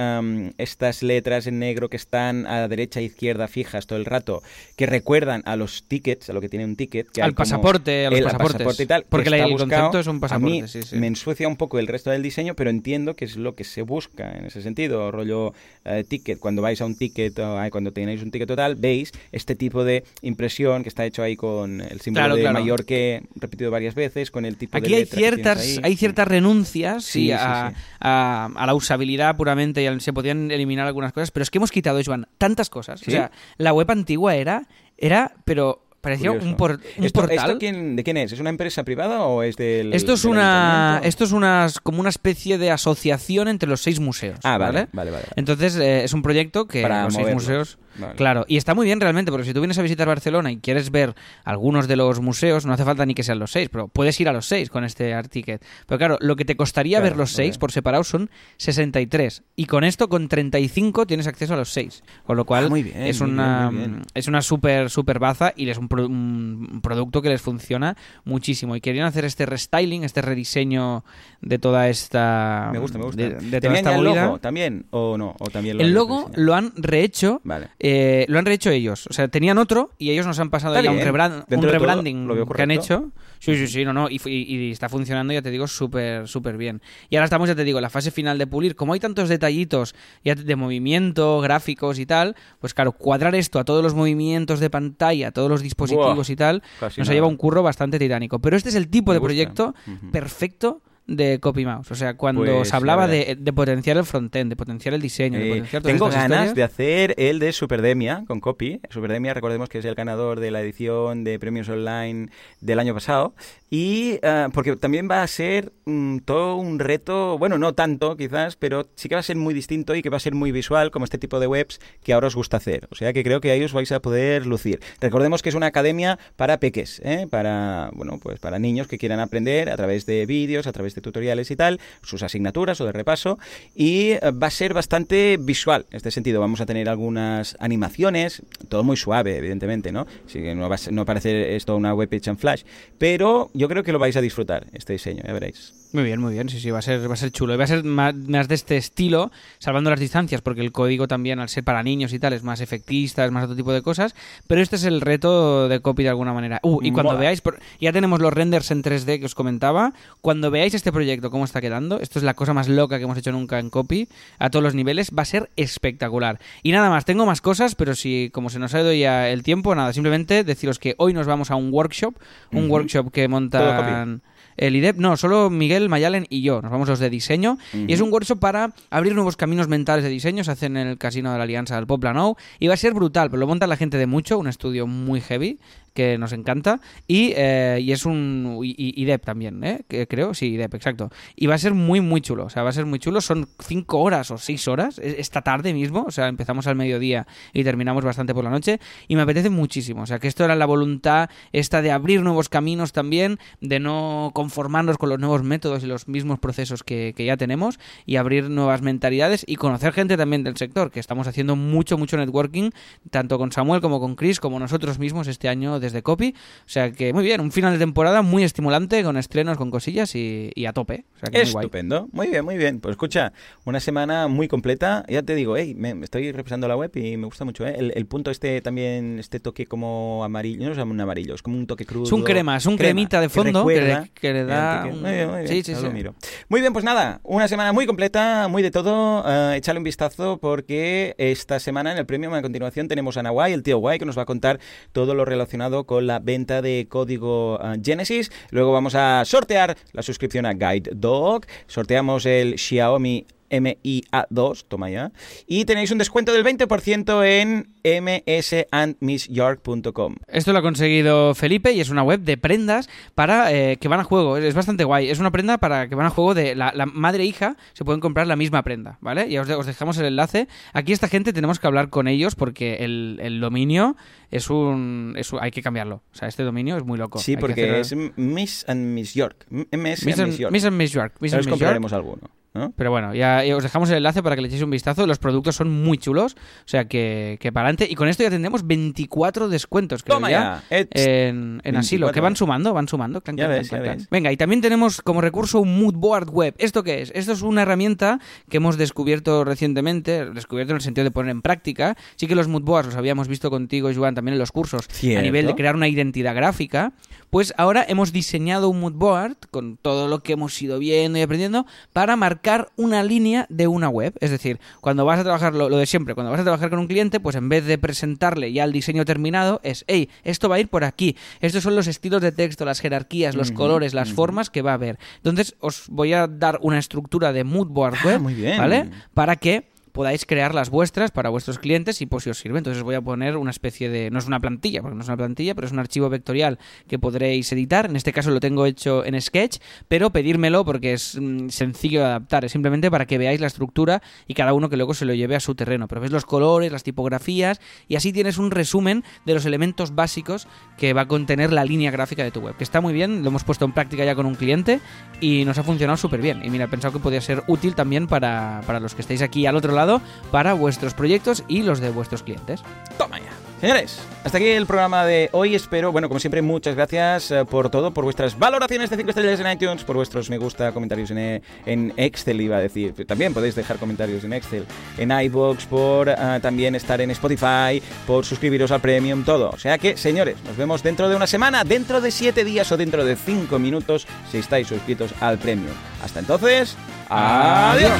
estas letras en negro que están a la derecha e izquierda fijas todo el rato, que recuerdan a los tickets, a lo que tiene un ticket. Que Al pasaporte, a los el pasaportes. pasaporte y tal. que Porque el buscado, concepto es un pasaporte, A mí sí, sí. me ensucia un poco el resto del diseño, pero entiendo que es lo que se busca en ese sentido. Rollo eh, ticket, cuando vais a un ticket, cuando tenéis un ticket total, veis este tipo de impresión que está hecho ahí con el símbolo Claro, de claro. mayor que repetido varias veces, con el tipo Aquí de hay ciertas, hay ciertas renuncias sí, a, sí. A, a la usabilidad puramente y al- se podían eliminar algunas cosas, pero es que hemos quitado, Joan, tantas cosas. ¿Sí? O sea, la web antigua era, era, pero Parecía un, por- un ¿Esto, portal. esto quién- ¿De quién es? ¿Es una empresa privada o es del Esto es una, esto es una, como una especie de asociación entre los seis museos. Ah, ¿vale? vale, vale, vale. vale. Entonces eh, es un proyecto que Para los seis museos. Vale. Claro, y está muy bien realmente, porque si tú vienes a visitar Barcelona y quieres ver algunos de los museos, no hace falta ni que sean los seis, pero puedes ir a los seis con este art ticket. Pero claro, lo que te costaría Claro, ver los seis vale. por separado son 63. Y con esto, con 35, tienes acceso a los seis. Con lo cual, Ah, muy bien, es, muy una, bien, muy bien. es una super, super baza y es un, pro- un producto que les funciona muchísimo. Y querían hacer este restyling, este rediseño de toda esta. Me gusta, me gusta. De, de toda ¿Tenían esta el logo también o no? ¿O también lo El logo lo han rehecho. Vale. eh, lo han rehecho ellos. O sea, tenían otro y ellos nos han pasado ya un, bien. rebran- Dentro un todo, rebranding lo que han hecho. Sí, sí, sí, no, no. Y, fu- y- y está funcionando, ya te digo, súper, súper bien. Y ahora estamos, ya te digo, en la fase final de pulir. Como hay tantos detallitos ya de movimiento, gráficos y tal, pues claro, cuadrar esto a todos los movimientos de pantalla, a todos los dispositivos Buah, y tal, nos ha llevado un curro bastante titánico. Pero este es el tipo Me de gusta. proyecto perfecto de Copy Mouse. O sea, cuando Pues, se hablaba de, de potenciar el frontend, de potenciar el diseño, de Eh, potenciar todas tengo ganas historias. de hacer el de Superdemia con Copy. Superdemia, recordemos que es el ganador de la edición de premios online del año pasado. Y ah, porque también va a ser mm, todo un reto, bueno, no tanto quizás, pero sí que va a ser muy distinto y que va a ser muy visual, como este tipo de webs que ahora os gusta hacer. O sea que creo que ahí os vais a poder lucir. Recordemos que es una academia para peques, ¿eh? para, bueno, pues para niños que quieran aprender a través de vídeos, a través de tutoriales y tal, sus asignaturas o de repaso. Y eh, va a ser bastante visual en este sentido. Vamos a tener algunas animaciones, todo muy suave, evidentemente, ¿no? Así que no va a, no parecer esto una web hecha en Flash, pero yo creo que lo vais a disfrutar, este diseño, ya veréis. Muy bien, muy bien, sí, sí, va a ser, va a ser chulo. Y va a ser más, más de este estilo, salvando las distancias, porque el código también, al ser para niños y tal, es más efectista, es más otro tipo de cosas. Pero este es el reto de copy de alguna manera. Uh, y cuando Mola. veáis, por- ya tenemos los renders en 3D que os comentaba. Cuando veáis este proyecto, cómo está quedando, esto es la cosa más loca que hemos hecho nunca en copy, a todos los niveles, va a ser espectacular. Y nada más, tengo más cosas, pero si, como se nos ha ido ya el tiempo, nada, simplemente deciros que hoy nos vamos a un workshop, un workshop que montan. El IDEP, no, solo Miguel, Mayalen y yo. Nos vamos los de diseño. Y es un workshop para abrir nuevos caminos mentales de diseño. Se hace en el Casino de la Alianza del Poplano. Y va a ser brutal, pero lo monta la gente de mucho. Un estudio muy heavy que nos encanta. Y, eh, y es un. y- y- IDEP también, ¿eh? Que creo, sí, IDEP, exacto. Y va a ser muy, muy chulo. O sea, va a ser muy chulo. Son cinco horas o seis horas esta tarde mismo. O sea, empezamos al mediodía y terminamos bastante por la noche. Y me apetece muchísimo. O sea, que esto era la voluntad esta de abrir nuevos caminos también, de no conformarnos con los nuevos métodos y los mismos procesos que, que ya tenemos y abrir nuevas mentalidades y conocer gente también del sector, que estamos haciendo mucho, mucho networking, tanto con Samuel como con Chris, como nosotros mismos este año desde Copy. O sea que muy bien, un final de temporada muy estimulante, con estrenos, con cosillas y, y a tope. O sea que muy guay. Estupendo. Muy bien, muy bien. Pues escucha, una semana muy completa. Ya te digo, hey, me, estoy repasando la web y me gusta mucho. ¿eh? El, el punto este también, este toque como amarillo, no es un amarillo, es como un toque crudo. Es un crema, es un Crema, cremita de fondo que, recuerda que le da... el toque. un- Muy bien, muy bien. Sí, sí, ahora sí. lo miro. Muy bien, pues nada, una semana muy completa, muy de todo. Eh, échale un vistazo porque esta semana en el premio a continuación tenemos a Nawai, el tío Guay, que nos va a contar todo lo relacionado con la venta de código eh, Genesis. Luego vamos a sortear la suscripción a Guide Dog. Sorteamos el Xiaomi MIA2, toma ya. Y tenéis un descuento del 20% en msandmissyork.com. Esto lo ha conseguido Felipe y es una web de prendas para eh, que van a juego. Es, bastante guay. Es una prenda para que van a juego de la, la madre e hija se pueden comprar la misma prenda, ¿vale? Ya os, de- os dejamos el enlace. Aquí esta gente tenemos que hablar con ellos porque el, el dominio es un, es un- hay que cambiarlo. O sea, este dominio es muy loco. Sí, Hay porque hacer- es Miss and Miss York. MS Miss and Miss York. Miss and Miss York. Miss Ya and os Miss York. compraremos alguno. ¿No? Pero bueno, ya, ya os dejamos el enlace para que le echéis un vistazo. Los productos son muy chulos. O sea que, que para adelante. Y con esto ya tendremos 24 descuentos, creo Toma ya. ya. Ets. En, en asilo, 24. que van sumando, van sumando. clan, clan, ves, clan. Venga, y también tenemos como recurso un mood board web. ¿Esto qué es? Esto es una herramienta que hemos descubierto recientemente, descubierto en el sentido de poner en práctica. Sí que los mood boards los habíamos visto contigo, Joan, también en los cursos, a nivel de crear una identidad gráfica. Pues ahora hemos diseñado un mood board con todo lo que hemos ido viendo y aprendiendo para marcar una línea de una web. Es decir, cuando vas a trabajar lo, lo de siempre, cuando vas a trabajar con un cliente, pues en vez de presentarle ya el diseño terminado, es, hey, esto va a ir por aquí. Estos son los estilos de texto, las jerarquías, los colores, las formas que va a haber. Entonces, os voy a dar una estructura de mood board Ah, web, muy bien. ¿vale? Para que podáis crear las vuestras para vuestros clientes y pues si os sirve. Entonces voy a poner una especie de, no es una plantilla, porque no es una plantilla, pero es un archivo vectorial que podréis editar. En este caso lo tengo hecho en Sketch, pero pedírmelo porque es mm, sencillo de adaptar. Es simplemente para que veáis la estructura y cada uno que luego se lo lleve a su terreno. Pero ves los colores, las tipografías y así tienes un resumen de los elementos básicos que va a contener la línea gráfica de tu web. Que está muy bien, lo hemos puesto en práctica ya con un cliente y nos ha funcionado súper bien. Y mira, he pensado que podía ser útil también para, para los que estáis aquí al otro lado, para vuestros proyectos y los de vuestros clientes. Toma ya. Señores, hasta aquí el programa de hoy. Espero, bueno, como siempre, muchas gracias eh, por todo, por vuestras valoraciones de 5 estrellas en iTunes, por vuestros me gusta, comentarios en, eh, en Excel, iba a decir. También podéis dejar comentarios en Excel, en iBox, por eh, también estar en Spotify, por suscribiros al Premium, todo. O sea que, señores, nos vemos dentro de una semana, dentro de 7 días o dentro de 5 minutos si estáis suscritos al Premium. Hasta entonces, adiós.